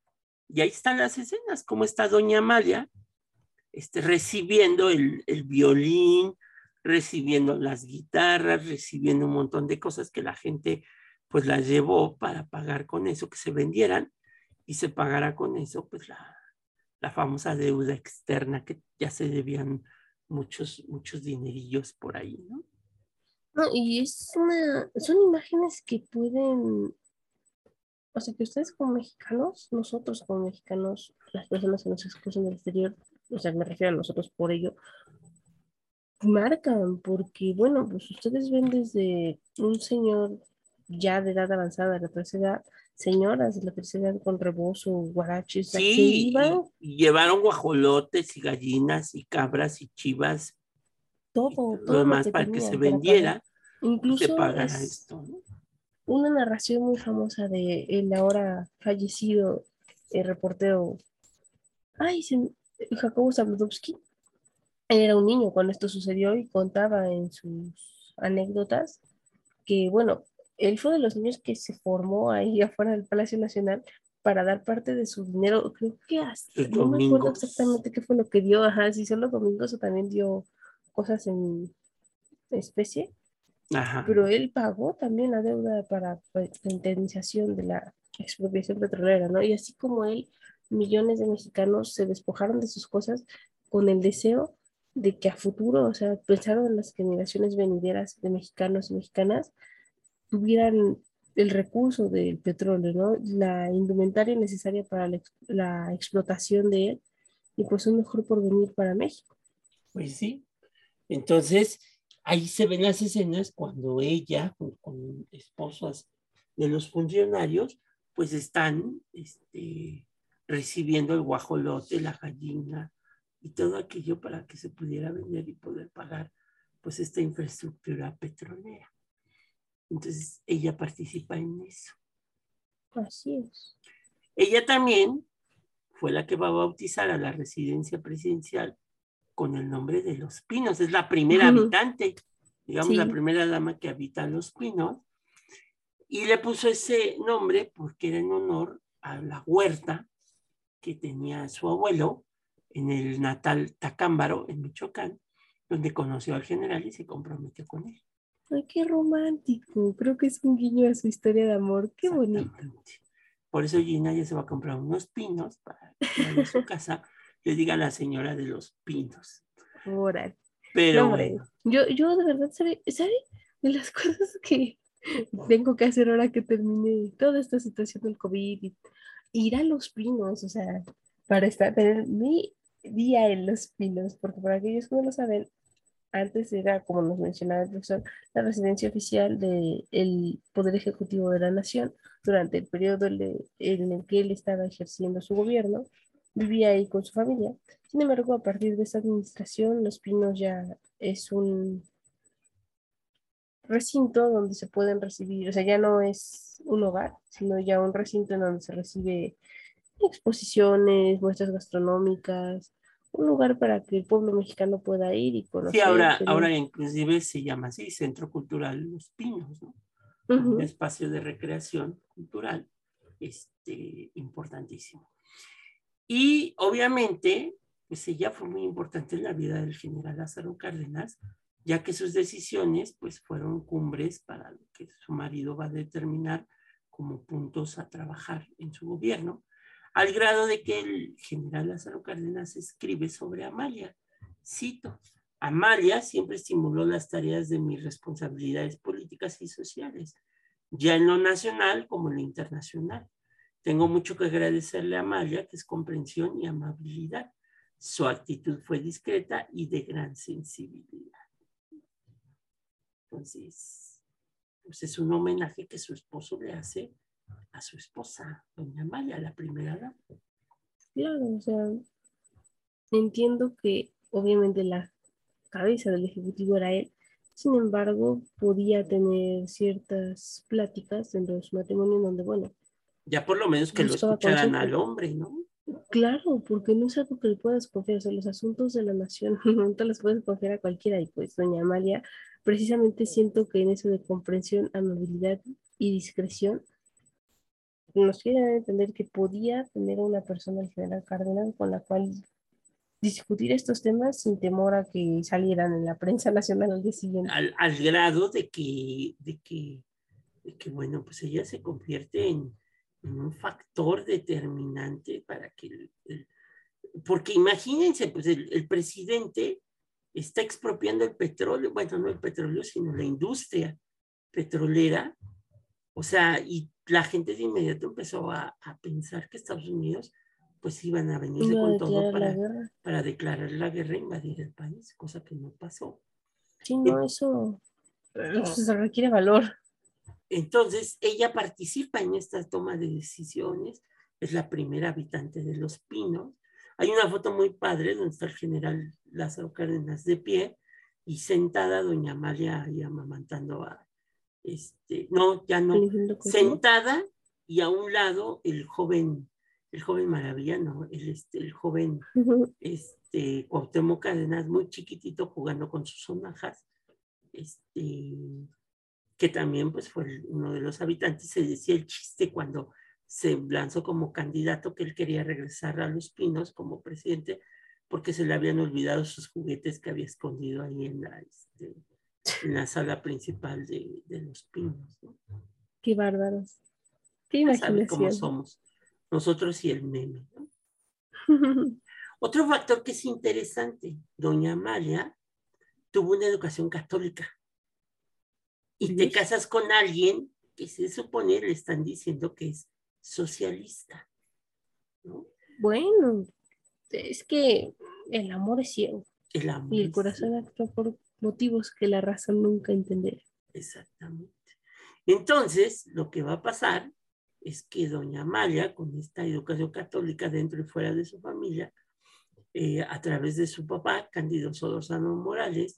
y ahí están las escenas, como está Doña Amalia este, recibiendo el, el violín, recibiendo las guitarras, recibiendo un montón de cosas que la gente pues las llevó para pagar con eso, que se vendieran y se pagara con eso pues la, la famosa deuda externa que ya se debían muchos, muchos dinerillos por ahí, ¿no? No, y es una, son imágenes que pueden, o sea, que ustedes como mexicanos, nosotros como mexicanos, las personas que nos escuchan del exterior, o sea, me refiero a nosotros por ello, marcan, porque bueno, pues ustedes ven desde un señor ya de edad avanzada, de la tercera edad, señoras de la tercera edad con rebozo, guaraches, sí, y, llevaron guajolotes y gallinas y cabras y chivas. Todo, todo. Lo demás para que se vendiera. Incluso se pagara esto. Una narración muy famosa de el ahora fallecido el reportero, ay, Jacobo Zabludowski. Él era un niño cuando esto sucedió y contaba en sus anécdotas que, bueno, él fue de los niños que se formó ahí afuera del Palacio Nacional para dar parte de su dinero, creo que hasta, no me acuerdo exactamente qué fue lo que dio, ajá, si solo domingos o también dio cosas en especie, ajá. pero él pagó también la deuda para la indemnización de la expropiación petrolera, ¿no? Y así como él, millones de mexicanos se despojaron de sus cosas con el deseo de que a futuro, o sea, pensaron en las generaciones venideras de mexicanos y mexicanas, tuvieran el recurso del petróleo, ¿no? La indumentaria necesaria para la, explotación de él y pues un mejor porvenir para México. Pues sí. Entonces, ahí se ven las escenas cuando ella, con esposas de los funcionarios, pues están este, recibiendo el guajolote, la gallina y todo aquello para que se pudiera vender y poder pagar pues esta infraestructura petrolera. Entonces ella participa en eso. Así es. Ella también fue la que va a bautizar a la residencia presidencial con el nombre de Los Pinos. Es la primera habitante, digamos, la primera dama que habita Los Pinos. Y le puso ese nombre porque era en honor a la huerta que tenía su abuelo en el natal Tacámbaro, en Michoacán, donde conoció al general y se comprometió con él. Ay, qué romántico. Creo que es un guiño a su historia de amor. Qué bonito. Por eso Gina ya se va a comprar unos pinos para su casa le diga a la señora de los pinos. Órale. Pero yo, yo de verdad, ¿sabe? ¿sabe? De las cosas que tengo que hacer ahora que termine toda esta situación del COVID, ir a los pinos, o sea, para estar, tener mi día en los pinos, porque para aquellos que no lo saben, antes era, como nos mencionaba el profesor, la residencia oficial del Poder Ejecutivo de la Nación. Durante el periodo en el que él estaba ejerciendo su gobierno, vivía ahí con su familia. Sin embargo, a partir de esta administración, Los Pinos ya es un recinto donde se pueden recibir, o sea, ya no es un hogar, sino ya un recinto en donde se recibe exposiciones, muestras gastronómicas, un lugar para que el pueblo mexicano pueda ir y conocer. Sí, ahora, ahora inclusive se llama así, Centro Cultural Los Pinos, ¿no? Un espacio de recreación cultural este, importantísimo. Y obviamente, pues ella fue muy importante en la vida del general Lázaro Cárdenas, ya que sus decisiones pues fueron cumbres para lo que su marido va a determinar como puntos a trabajar en su gobierno al grado de que el general Lázaro Cárdenas escribe sobre Amalia. Cito, Amalia siempre estimuló las tareas de mis responsabilidades políticas y sociales, ya en lo nacional como en lo internacional. Tengo mucho que agradecerle a Amalia, que es comprensión y amabilidad. Su actitud fue discreta y de gran sensibilidad. Entonces, pues es un homenaje que su esposo le hace a su esposa, doña Amalia, la primera dama. Claro, o sea, entiendo que obviamente la cabeza del ejecutivo era él, sin embargo, podía tener ciertas pláticas dentro de su matrimonio donde, bueno. Ya por lo menos que lo escucharan al hombre, ¿no? Claro, porque no es algo que le puedas confiar, o sea, los asuntos de la nación no te los puedes confiar a cualquiera y pues doña Amalia, precisamente siento que en eso de comprensión, amabilidad y discreción, nos quieren entender que podía tener una persona, el general Cardenal, con la cual discutir estos temas sin temor a que salieran en la prensa nacional al día siguiente. Al, grado de que, de que, que, bueno, pues ella se convierte en, un factor determinante para que porque imagínense, pues el, el, presidente está expropiando el petróleo, bueno, no el petróleo, sino la industria petrolera, o sea, y la gente de inmediato empezó a, pensar que Estados Unidos pues iban a venir con todo para, para declarar la guerra e invadir el país, cosa que no pasó. Sí, no, eso, se requiere valor. Entonces, ella participa en esta toma de decisiones, es la primera habitante de Los Pinos. Hay una foto muy padre donde está el general Lázaro Cárdenas de pie y sentada doña Amalia y amamantando a, este, no, ya no, sentada y a un lado el joven, el joven maravilla, no, el, este, el joven este, Cuauhtémoc Cadenas, muy chiquitito jugando con sus sonajas, este, que también pues fue uno de los habitantes, se decía el chiste cuando se lanzó como candidato que él quería regresar a Los Pinos como presidente porque se le habían olvidado sus juguetes que había escondido ahí en la, este, en la sala principal de, Los Pinos. Qué bárbaros. Qué imaginación. cómo somos nosotros y el meme. Otro factor que es interesante, doña Amalia tuvo una educación católica y te casas con alguien que se supone le están diciendo que es socialista. Bueno, es que el amor es ciego. y el corazón actúa por motivos que la razón nunca entenderá. Exactamente. Entonces, lo que va a pasar es que doña Amalia, con esta educación católica dentro y fuera de su familia, eh, a través de su papá, Cándido Solorzano Morales,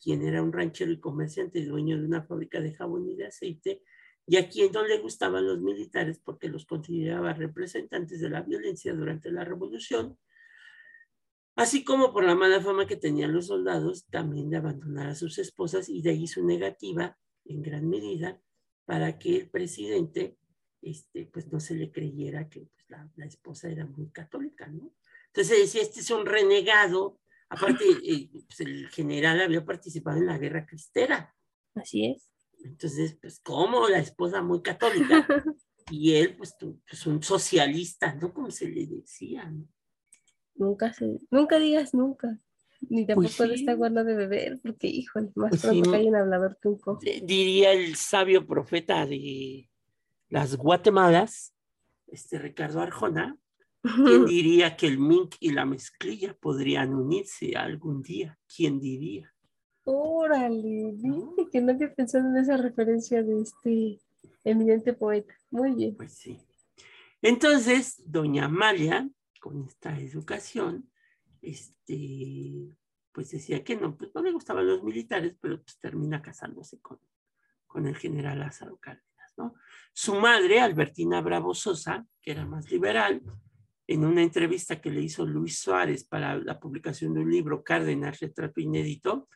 quien era un ranchero y comerciante y dueño de una fábrica de jabón y de aceite, y a quien no le gustaban los militares porque los consideraba representantes de la violencia durante la revolución, así como por la mala fama que tenían los soldados también de abandonar a sus esposas y de ahí su negativa en gran medida para que el presidente este, pues no se le creyera que pues, la, esposa era muy católica, ¿no? Entonces decía, este es un renegado, aparte eh, pues, el general había participado en la guerra cristera. Así es. Entonces, pues como la esposa muy católica y él pues, pues un socialista, ¿no? Como se le decía, ¿no? Nunca se, nunca digas nunca. Ni tampoco pues está bueno de beber, porque híjole, más pues pronto que hay un hablador que un cojo. Diría el sabio profeta de las Guatemalas, este Ricardo Arjona, ¿quién diría que el mink y la mezclilla podrían unirse algún día? ¿Quién diría? Órale, que no había pensado en esa referencia de este eminente poeta. Muy bien. Pues sí. Entonces, doña Amalia, con esta educación, este, pues decía que no, pues no le gustaban los militares, pero pues termina casándose con, con el general Lázaro Cárdenas, ¿no? Su madre, Albertina Bravo Sosa, que era más liberal, en una entrevista que le hizo Luis Suárez para la publicación de un libro, Cárdenas, retrato inédito,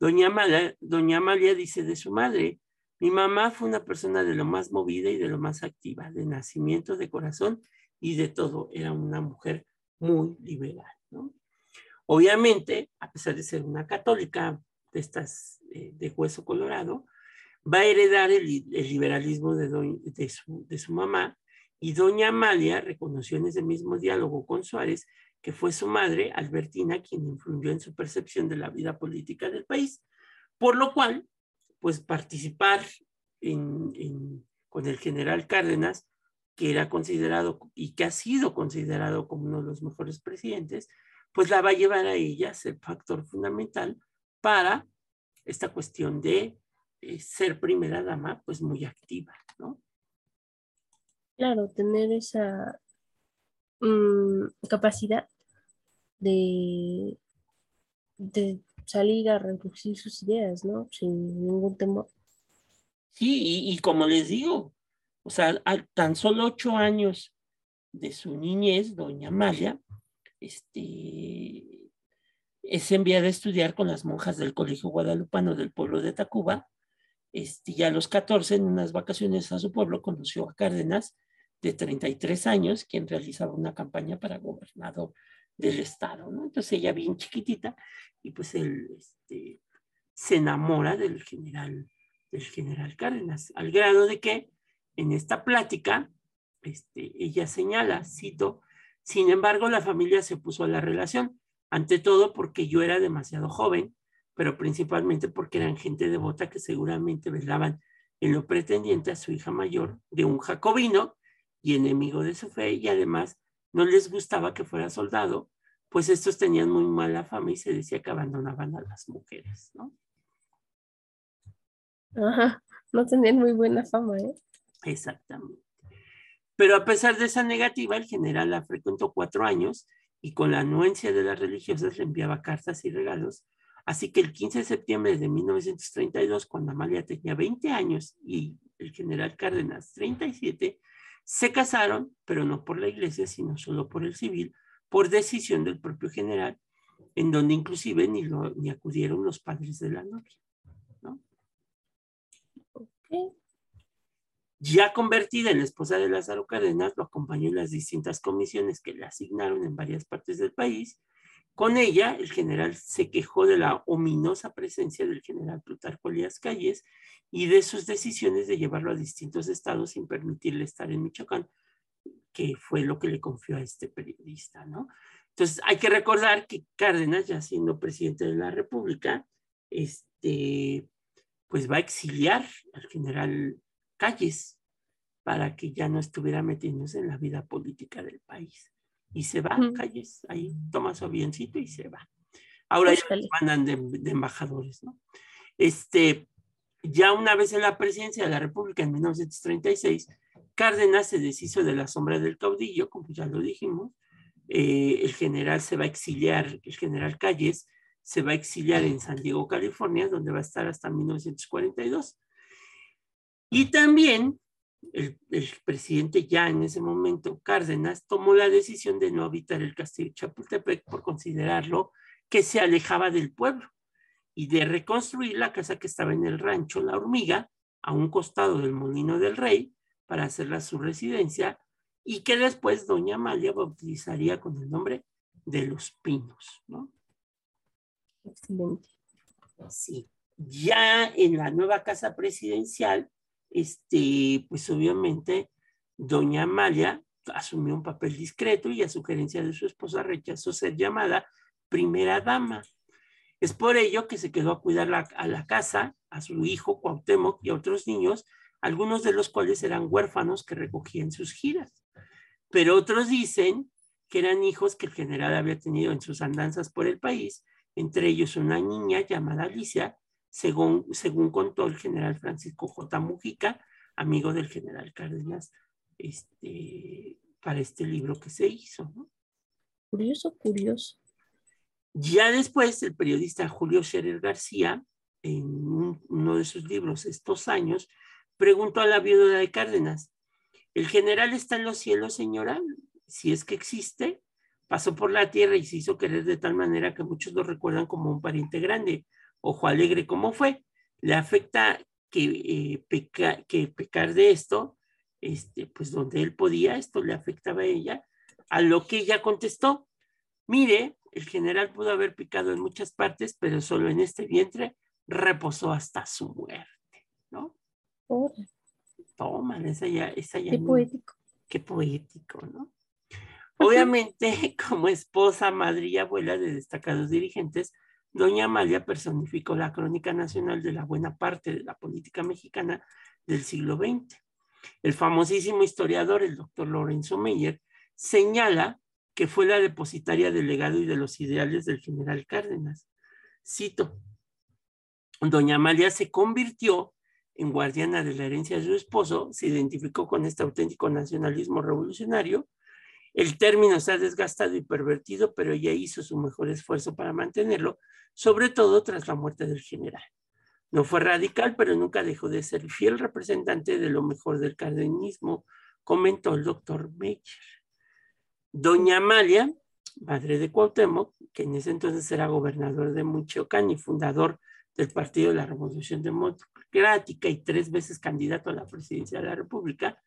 doña Amalia, doña Amalia dice de su madre, mi mamá fue una persona de lo más movida y de lo más activa, de nacimiento, de corazón y de todo. Era una mujer muy liberal. Obviamente, a pesar de ser una católica de estas eh, de hueso colorado, va a heredar el, liberalismo de, de, su, de su mamá y doña Amalia reconoció en ese mismo diálogo con Suárez que fue su madre, Albertina, quien influyó en su percepción de la vida política del país, por lo cual, pues participar con el general Cárdenas, que era considerado y que ha sido considerado como uno de los mejores presidentes, pues la va a llevar a ella a ser factor fundamental para esta cuestión de eh, ser primera dama, pues muy activa, ¿no? Claro, tener esa mm, capacidad de, de salir a reducir sus ideas, ¿no? Sin ningún temor. Sí, y, como les digo, o sea, a tan solo ocho años de su niñez, doña Amalia, este, es enviada a estudiar con las monjas del Colegio Guadalupano del pueblo de Tacuba. Este, y a los 14, en unas vacaciones a su pueblo, conoció a Cárdenas, de 33 años, quien realizaba una campaña para gobernador del estado. Entonces ella bien chiquitita y pues él este, se enamora del general, del general Cárdenas, al grado de que en esta plática este, ella señala, cito, sin embargo, la familia se opuso a la relación, ante todo porque yo era demasiado joven, pero principalmente porque eran gente devota que seguramente velaban en lo pretendiente a su hija mayor de un jacobino y enemigo de su fe, y además no les gustaba que fuera soldado, pues estos tenían muy mala fama y se decía que abandonaban a las mujeres, ¿no? Ajá, no tenían muy buena fama, ¿eh? Exactamente. Pero a pesar de esa negativa, el general la frecuentó cuatro años y con la anuencia de las religiosas le enviaba cartas y regalos. Así que el 15 de septiembre de 1932, cuando Amalia tenía 20 años y el general Cárdenas 37, se casaron, pero no por la iglesia, sino solo por el civil, por decisión del propio general, en donde inclusive ni, acudieron los padres de la novia. ¿no? Ya convertida en la esposa de Lázaro Cárdenas, lo acompañó en las distintas comisiones que le asignaron en varias partes del país. Con ella, el general se quejó de la ominosa presencia del general Plutarco Elías Calles y de sus decisiones de llevarlo a distintos estados sin permitirle estar en Michoacán, que fue lo que le confió a este periodista, ¿no? Entonces, hay que recordar que Cárdenas, ya siendo presidente de la República, este, pues va a exiliar al general calles para que ya no estuviera metiéndose en la vida política del país. Y se va, a calles, ahí toma su avioncito y se va. Ahora ya mandan de, de, embajadores, ¿no? Este, ya una vez en la presidencia de la República en 1936, Cárdenas se deshizo de la sombra del caudillo, como ya lo dijimos. Eh, el general se va a exiliar, el general Calles se va a exiliar en San Diego, California, donde va a estar hasta 1942. Y también el, presidente ya en ese momento, Cárdenas, tomó la decisión de no habitar el castillo de Chapultepec por considerarlo que se alejaba del pueblo y de reconstruir la casa que estaba en el rancho La Hormiga, a un costado del Molino del Rey, para hacerla su residencia y que después doña Amalia bautizaría con el nombre de Los Pinos, ¿no? Excelente. Sí. Ya en la nueva casa presidencial, este, pues obviamente doña Amalia asumió un papel discreto y a sugerencia de su esposa rechazó ser llamada primera dama. Es por ello que se quedó a cuidar a la casa, a su hijo Cuauhtémoc y a otros niños, algunos de los cuales eran huérfanos que recogían sus giras. Pero otros dicen que eran hijos que el general había tenido en sus andanzas por el país entre ellos una niña llamada Alicia, según, según contó el general Francisco J. Mujica, amigo del general Cárdenas, este, para este libro que se hizo. Curioso, curioso. Ya después, el periodista Julio Scherer García, en uno de sus libros, Estos años, preguntó a la viuda de Cárdenas, ¿el general está en los cielos, señora? Si es que existe, pasó por la tierra y se hizo querer de tal manera que muchos lo recuerdan como un pariente grande. Ojo alegre como fue. Le afecta que, eh, que pecar de esto, este, pues donde él podía, esto le afectaba a ella, a lo que ella contestó, mire, el general pudo haber picado en muchas partes, pero solo en este vientre reposó hasta su muerte, ¿no? Toma, esa ya, esa ya Qué poético. Qué poético, ¿no? Obviamente, como esposa, madre y abuela de destacados dirigentes, doña Amalia personificó la crónica nacional de la buena parte de la política mexicana del siglo XX. El famosísimo historiador, el doctor Lorenzo Meyer, señala que fue la depositaria del legado y de los ideales del general Cárdenas. Cito, doña Amalia se convirtió en guardiana de la herencia de su esposo, se identificó con este auténtico nacionalismo revolucionario el término está desgastado y pervertido, pero ella hizo su mejor esfuerzo para mantenerlo, sobre todo tras la muerte del general. No fue radical, pero nunca dejó de ser fiel representante de lo mejor del cardenismo, comentó el doctor Meyer. Doña Amalia, madre de Cuauhtémoc, que en ese entonces era gobernador de Michoacán y fundador del Partido de la Revolución Democrática y tres veces candidato a la presidencia de la República,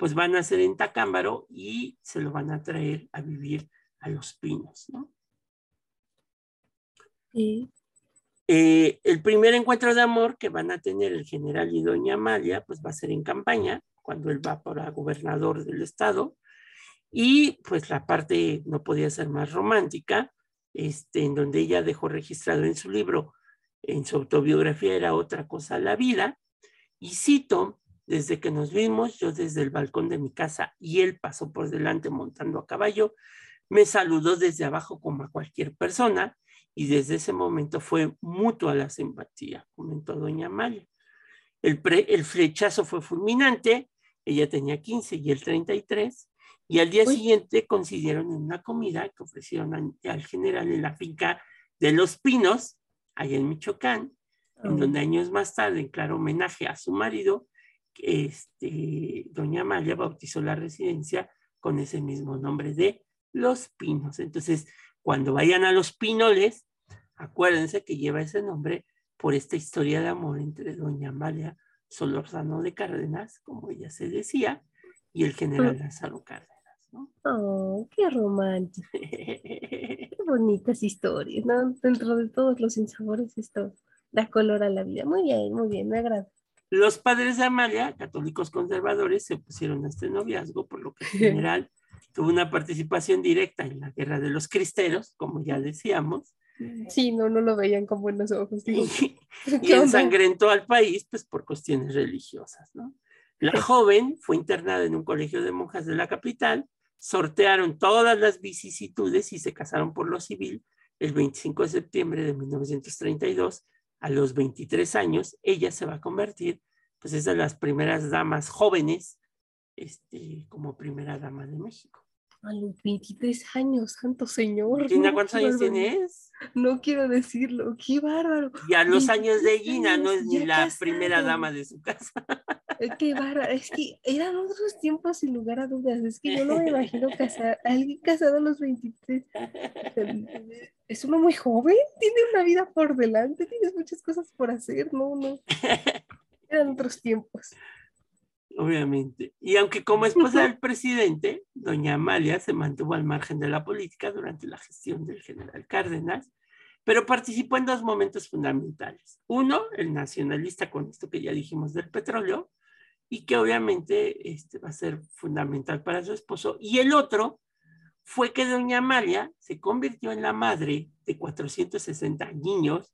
pues van a ser en Tacámbaro y se lo van a traer a vivir a los pinos, ¿no? Sí. Eh, el primer encuentro de amor que van a tener el general y doña Amalia, pues va a ser en campaña, cuando él va para gobernador del estado, y pues la parte no podía ser más romántica, este, en donde ella dejó registrado en su libro, en su autobiografía, era otra cosa la vida, y cito, desde que nos vimos, yo desde el balcón de mi casa y él pasó por delante montando a caballo, me saludó desde abajo como a cualquier persona y desde ese momento fue mutua la simpatía, comentó doña Amalia. El, el flechazo fue fulminante, ella tenía 15 y él 33, y al día siguiente coincidieron en una comida que ofrecieron al general en la finca de Los Pinos, allá en Michoacán, en donde años más tarde, en claro homenaje a su marido, este, doña Amalia bautizó la residencia con ese mismo nombre de Los Pinos. Entonces, cuando vayan a Los Pinoles, acuérdense que lleva ese nombre por esta historia de amor entre doña Amalia Solorzano de Cárdenas, como ella se decía, y el general mm. Lázaro Cárdenas. ¿no? Oh, qué romántico. qué bonitas historias, ¿no? Dentro de todos los insabores esto da color a la vida. Muy bien, muy bien, me agrada. Los padres de Amalia, católicos conservadores, se pusieron a este noviazgo, por lo que en general tuvo una participación directa en la guerra de los cristeros, como ya decíamos. Sí, no, no lo veían con buenos ojos. Y, ensangrentó al país, pues por cuestiones religiosas, ¿no? La joven fue internada en un colegio de monjas de la capital, sortearon todas las vicisitudes y se casaron por lo civil el 25 de septiembre de 1932 a los 23 años, ella se va a convertir, pues es de las primeras damas jóvenes, este, como primera dama de México. A los 23 años, santo señor. ¿Gina cuántos años tienes? No quiero decirlo, qué bárbaro. Y a los años de Gina no es ni la primera dama de su casa. Qué bárbaro, es que eran otros tiempos sin lugar a dudas, es que yo no me imagino casar, alguien casado a los 23 es uno muy joven, tiene una vida por delante, tienes muchas cosas por hacer, no, no. Eran otros tiempos. Obviamente. Y aunque como esposa del presidente, doña Amalia se mantuvo al margen de la política durante la gestión del general Cárdenas, pero participó en dos momentos fundamentales. Uno, el nacionalista con esto que ya dijimos del petróleo, y que obviamente este va a ser fundamental para su esposo. Y el otro, fue que doña Amalia se convirtió en la madre de 460 niños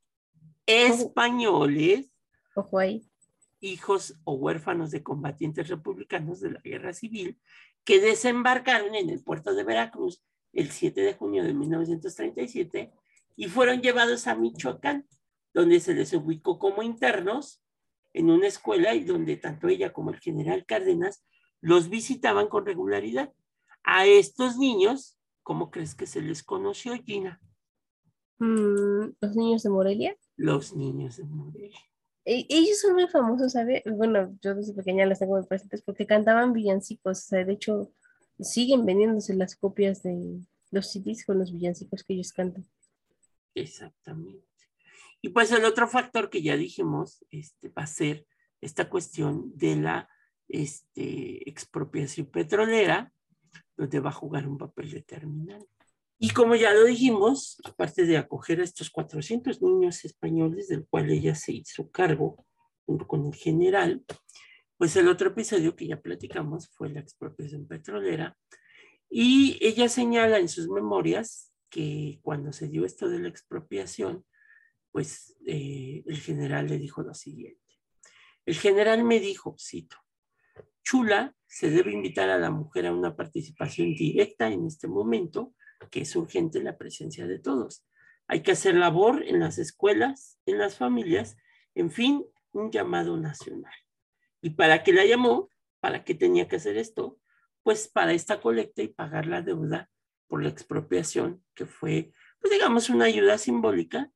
españoles, Ojo ahí. Hijos o huérfanos de combatientes republicanos de la guerra civil, que desembarcaron en el puerto de Veracruz el 7 de junio de 1937 y fueron llevados a Michoacán, donde se les ubicó como internos en una escuela y donde tanto ella como el general Cárdenas los visitaban con regularidad. A estos niños, ¿cómo crees que se les conoció, Gina? Mm, ¿Los niños de Morelia? Los niños de Morelia. Ellos son muy famosos, ¿sabe? Bueno, yo desde pequeña las tengo muy presentes porque cantaban villancicos. O sea, de hecho, siguen vendiéndose las copias de los CDs con los villancicos que ellos cantan. Exactamente. Y pues el otro factor que ya dijimos este, va a ser esta cuestión de la este, expropiación petrolera, donde va a jugar un papel determinante. Y como ya lo dijimos, aparte de acoger a estos 400 niños españoles, del cual ella se hizo cargo junto con el general, pues el otro episodio que ya platicamos fue la expropiación petrolera. Y ella señala en sus memorias que cuando se dio esto de la expropiación, pues eh, el general le dijo lo siguiente. El general me dijo, cito, Chula, se debe invitar a la mujer a una participación directa en este momento, que es urgente la presencia de todos. Hay que hacer labor en las escuelas, en las familias, en fin, un llamado nacional. ¿Y para qué la llamó? ¿Para qué tenía que hacer esto? Pues para esta colecta y pagar la deuda por la expropiación, que fue, pues digamos, una ayuda simbólica,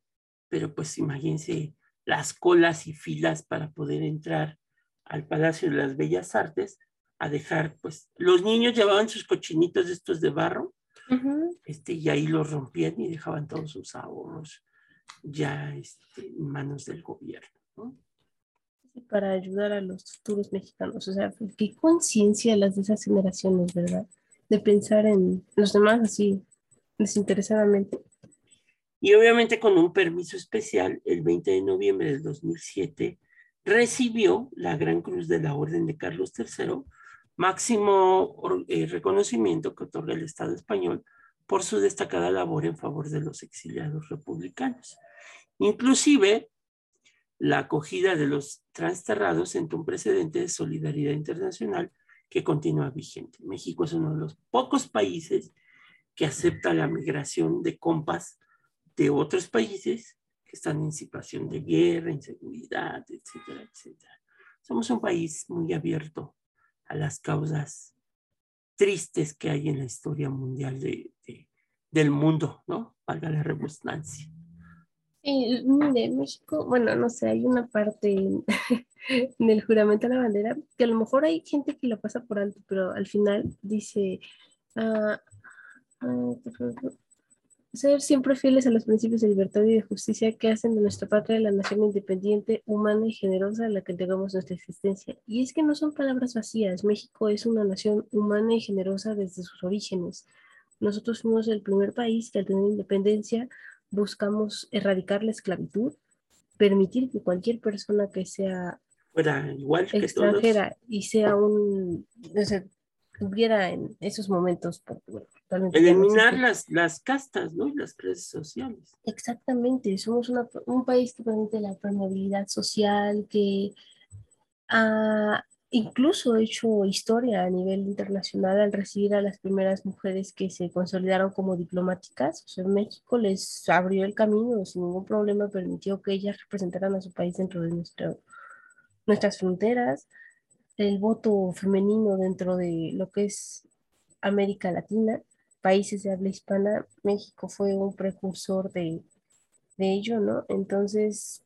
pero pues imagínense las colas y filas para poder entrar al Palacio de las Bellas Artes a dejar, pues, los niños llevaban sus cochinitos estos de barro, este, y ahí los rompían y dejaban todos sus ahorros ya este, en manos del gobierno. ¿no? Para ayudar a los futuros mexicanos. O sea, qué conciencia las de esas generaciones, ¿verdad? De pensar en los demás así, desinteresadamente. Y obviamente con un permiso especial, el 20 de noviembre del 2007, recibió la Gran Cruz de la Orden de Carlos III, máximo eh, reconocimiento que otorga el Estado español por su destacada labor en favor de los exiliados republicanos. Inclusive, la acogida de los transterrados sentó un precedente de solidaridad internacional que continúa vigente. México es uno de los pocos países que acepta la migración de compas de otros países que están en situación de guerra, inseguridad, etcétera, etcétera. Somos un país muy abierto a las causas tristes que hay en la historia mundial de, de, del mundo, ¿no? Valga la redundancia. Sí, México, bueno, no sé, hay una parte en, el juramento a la bandera que a lo mejor hay gente que lo pasa por alto, pero al final dice, uh, uh, ser siempre fieles a los principios de libertad y de justicia que hacen de nuestra patria la nación independiente, humana y generosa a la que entregamos nuestra existencia. Y es que no son palabras vacías. México es una nación humana y generosa desde sus orígenes. Nosotros fuimos el primer país que al tener independencia buscamos erradicar la esclavitud, permitir que cualquier persona que sea Fuera igual que extranjera y sea un, o sea, tuviera en esos momentos, bueno, eliminar las, las castas, ¿no? Y las clases sociales. Exactamente, somos una, un país que permite la permeabilidad social, que ha incluso hecho historia a nivel internacional al recibir a las primeras mujeres que se consolidaron como diplomáticas. O sea, México les abrió el camino sin ningún problema, permitió que ellas representaran a su país dentro de nuestro, nuestras fronteras. El voto femenino dentro de lo que es América Latina países de habla hispana, México fue un precursor de, de ello, ¿no? Entonces,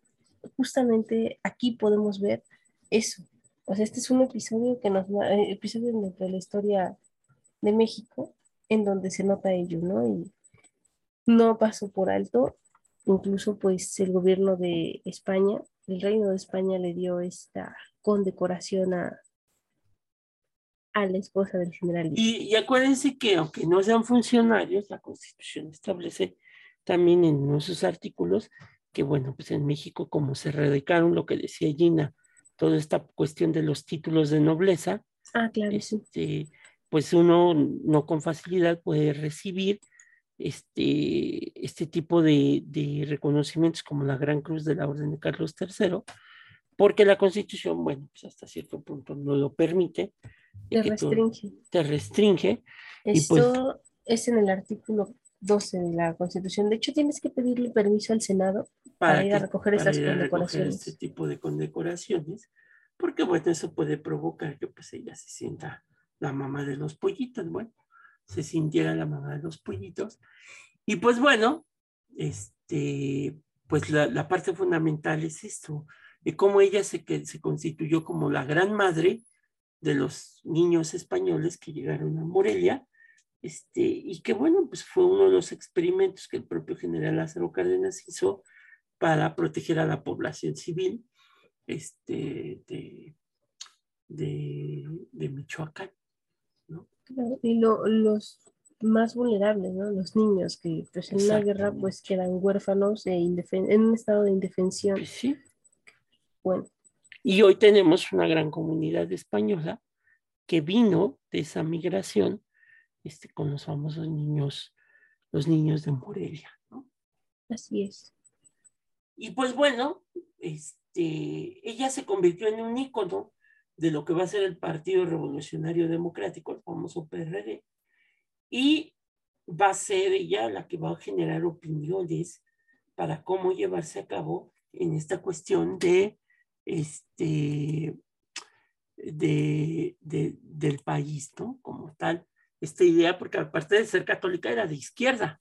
justamente aquí podemos ver eso. O sea, este es un episodio que nos eh, episodio de la historia de México en donde se nota ello, ¿no? Y no pasó por alto, incluso pues el gobierno de España, el reino de España le dio esta condecoración a, a la esposa del general. Y, y, acuérdense que aunque no sean funcionarios, la Constitución establece también en sus artículos que, bueno, pues en México como se radicaron lo que decía Gina, toda esta cuestión de los títulos de nobleza, ah, claro, este, sí. pues uno no con facilidad puede recibir este, este tipo de, de reconocimientos como la Gran Cruz de la Orden de Carlos III, porque la Constitución, bueno, pues hasta cierto punto no lo permite, te restringe. Te restringe. Esto y pues, es en el artículo 12 de la Constitución. De hecho, tienes que pedirle permiso al Senado para, ir a recoger estas condecoraciones. este tipo de condecoraciones, porque bueno, eso puede provocar que pues ella se sienta la mamá de los pollitos, bueno, se sintiera la mamá de los pollitos. Y pues bueno, este, pues la, parte fundamental es esto, de cómo ella se, que, se constituyó como la gran madre de los niños españoles que llegaron a Morelia, este, y que bueno, pues fue uno de los experimentos que el propio general Lázaro Cárdenas hizo para proteger a la población civil este, de, de, Michoacán. ¿no? Y los más vulnerables, ¿no? Los niños que pues, en la guerra pues quedan huérfanos e en un estado de indefensión. Pues sí. Bueno. Y hoy tenemos una gran comunidad española que vino de esa migración este, con los famosos niños, los niños de Morelia. ¿no? Así es. Y pues bueno, este, ella se convirtió en un ícono de lo que va a ser el Partido Revolucionario Democrático, el famoso PRD, y va a ser ella la que va a generar opiniones para cómo llevarse a cabo en esta cuestión de este de, del país, ¿no? Como tal, esta idea, porque aparte de ser católica era de izquierda.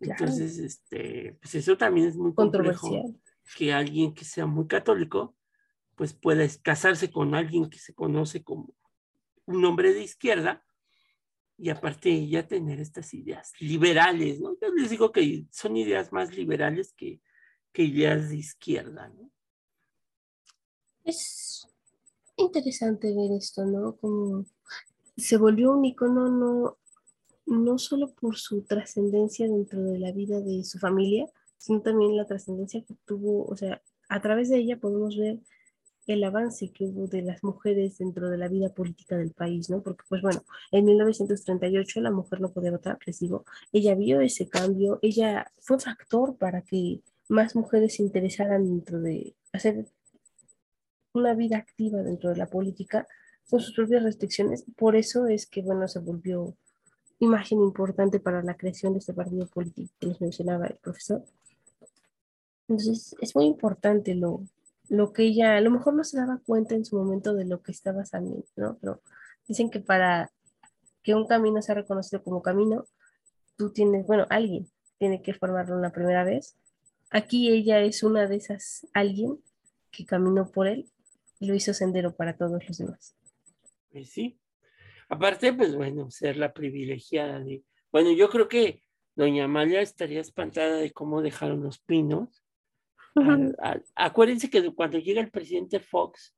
Entonces, este, pues eso también es muy complejo. Que alguien que sea muy católico, pues pueda casarse con alguien que se conoce como un hombre de izquierda y aparte ella tener estas ideas liberales, ¿no? Yo les digo que son ideas más liberales que, que ideas de izquierda, ¿no? Es interesante ver esto, ¿no? Como se volvió un icono no, no solo por su trascendencia dentro de la vida de su familia, sino también la trascendencia que tuvo, o sea, a través de ella podemos ver el avance que hubo de las mujeres dentro de la vida política del país, ¿no? Porque, pues bueno, en 1938 la mujer no podía votar, les digo, ella vio ese cambio, ella fue factor para que más mujeres se interesaran dentro de hacer una vida activa dentro de la política con sus propias restricciones. Por eso es que, bueno, se volvió imagen importante para la creación de este partido político que les mencionaba el profesor. Entonces, es muy importante lo, lo que ella, a lo mejor no se daba cuenta en su momento de lo que estaba saliendo, ¿no? Pero dicen que para que un camino sea reconocido como camino, tú tienes, bueno, alguien tiene que formarlo una primera vez. Aquí ella es una de esas alguien que caminó por él lo hizo sendero para todos los demás. Pues sí. Aparte, pues bueno, ser la privilegiada de... Bueno, yo creo que doña Amalia estaría espantada de cómo dejaron los pinos acuérdense que cuando llega el presidente Fox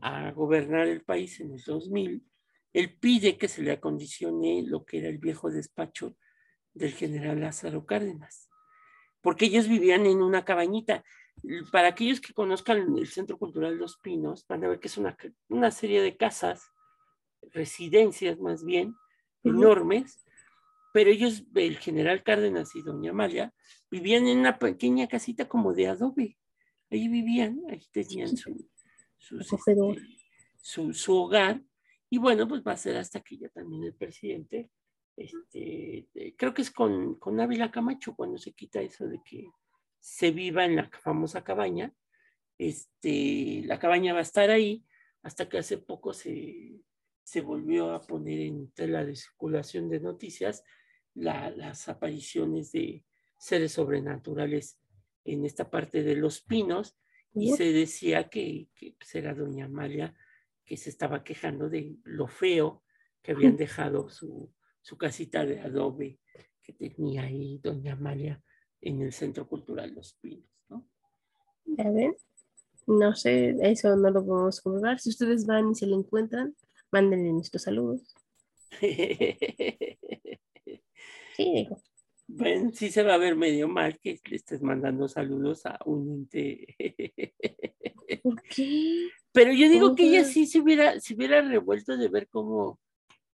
a gobernar el país en el 2000, él pide que se le acondicione lo que era el viejo despacho del general Lázaro Cárdenas, porque ellos vivían en una cabañita. Para aquellos que conozcan el Centro Cultural Los Pinos, van a ver que es una, una serie de casas, residencias más bien, enormes, pero ellos, el general Cárdenas y doña Amalia, vivían en una pequeña casita como de adobe. Ahí vivían, ahí tenían su, este, su, su, hogar. Y bueno, pues va a ser hasta que ya también el presidente, este, creo que es con, con Ávila Camacho cuando se quita eso de que se viva en la famosa cabaña. Este, la cabaña va a estar ahí hasta que hace poco se, se volvió a poner en tela de circulación de noticias las apariciones de seres sobrenaturales en esta parte de los pinos y se decía que, que pues, era doña Amalia que se estaba quejando de lo feo que habían dejado su, su casita de adobe que tenía ahí doña Amalia en el Centro Cultural Los Pinos, ¿no? A ver, no sé, eso no lo podemos comprobar. Si ustedes van y se lo encuentran, mándenle nuestros saludos. Sí, Bueno, sí se va a ver medio mal que le estés mandando saludos a un ente. ¿Por qué? Pero yo digo que ella sí se hubiera, se hubiera revuelto de ver cómo,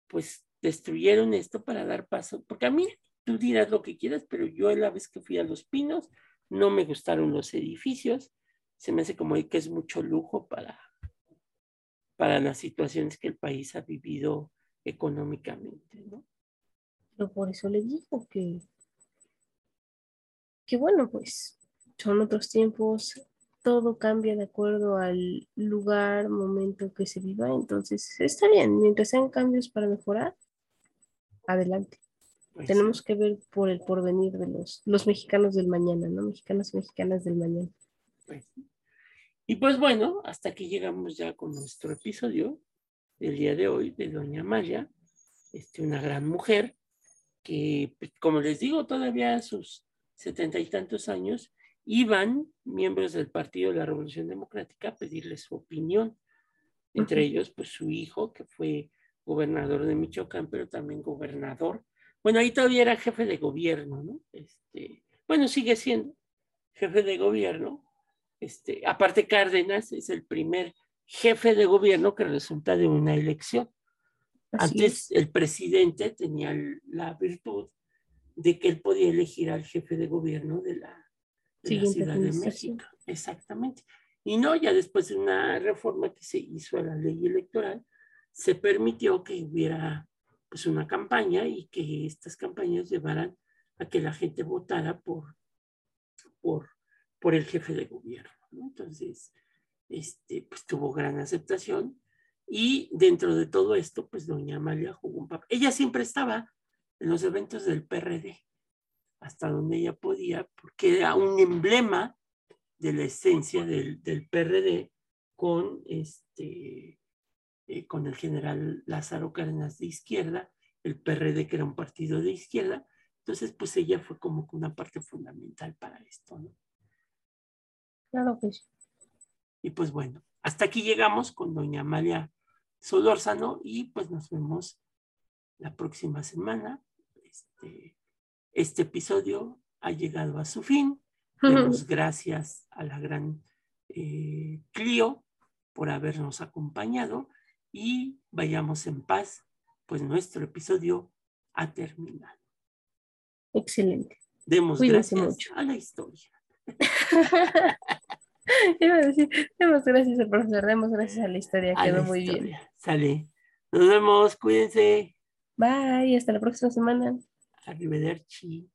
pues, destruyeron esto para dar paso. Porque a mí, tú dirás lo que quieras, pero yo la vez que fui a Los Pinos, no me gustaron los edificios. Se me hace como que es mucho lujo para, para las situaciones que el país ha vivido económicamente, ¿no? por eso le dijo que que bueno, pues son otros tiempos, todo cambia de acuerdo al lugar, momento que se viva, entonces está bien, mientras sean cambios para mejorar, adelante. Tenemos que ver por el porvenir de los, los mexicanos del mañana, ¿no? Mexicanos y mexicanas del mañana. Y pues bueno, hasta aquí llegamos ya con nuestro episodio del día de hoy de Doña Maya, este, una gran mujer que, pues, como les digo, todavía a sus setenta y tantos años, iban miembros del Partido de la Revolución Democrática a pedirle su opinión. Entre ellos, pues su hijo, que fue gobernador de Michoacán, pero también gobernador. Bueno, ahí todavía era jefe de gobierno, ¿no? Este, bueno, sigue siendo jefe de gobierno. Este, aparte, Cárdenas es el primer jefe de gobierno que resulta de una elección. Así Antes el presidente tenía la virtud de que él podía elegir al jefe de gobierno de la, de la Ciudad de. México. Exactamente. Y no, ya después de una reforma que se hizo a la ley electoral, se permitió que hubiera pues una campaña y que estas campañas llevaran a que la gente votara por, por, por el jefe de gobierno. ¿no? Entonces, este, pues tuvo gran aceptación y dentro de todo esto, pues doña Amalia jugó un papel. Ella siempre estaba en los eventos del PRD, hasta donde ella podía, porque era un emblema de la esencia del, del PRD con, este, eh, con el general Lázaro Cárdenas de izquierda, el PRD que era un partido de izquierda. Entonces, pues ella fue como que una parte fundamental para esto, ¿no? Claro que sí. Y pues bueno, hasta aquí llegamos con doña Amalia Solórzano y pues nos vemos la próxima semana. Este, este episodio ha llegado a su fin. Demos gracias a la gran eh, Clio por habernos acompañado y vayamos en paz, pues nuestro episodio ha terminado. Excelente. Demos Cuídense gracias mucho. a la historia. Iba a decir, demos gracias al profesor, demos gracias a la historia, A quedó la muy bien. Sale. Nos vemos, cuídense. Bye, hasta la próxima semana. Arrivederci.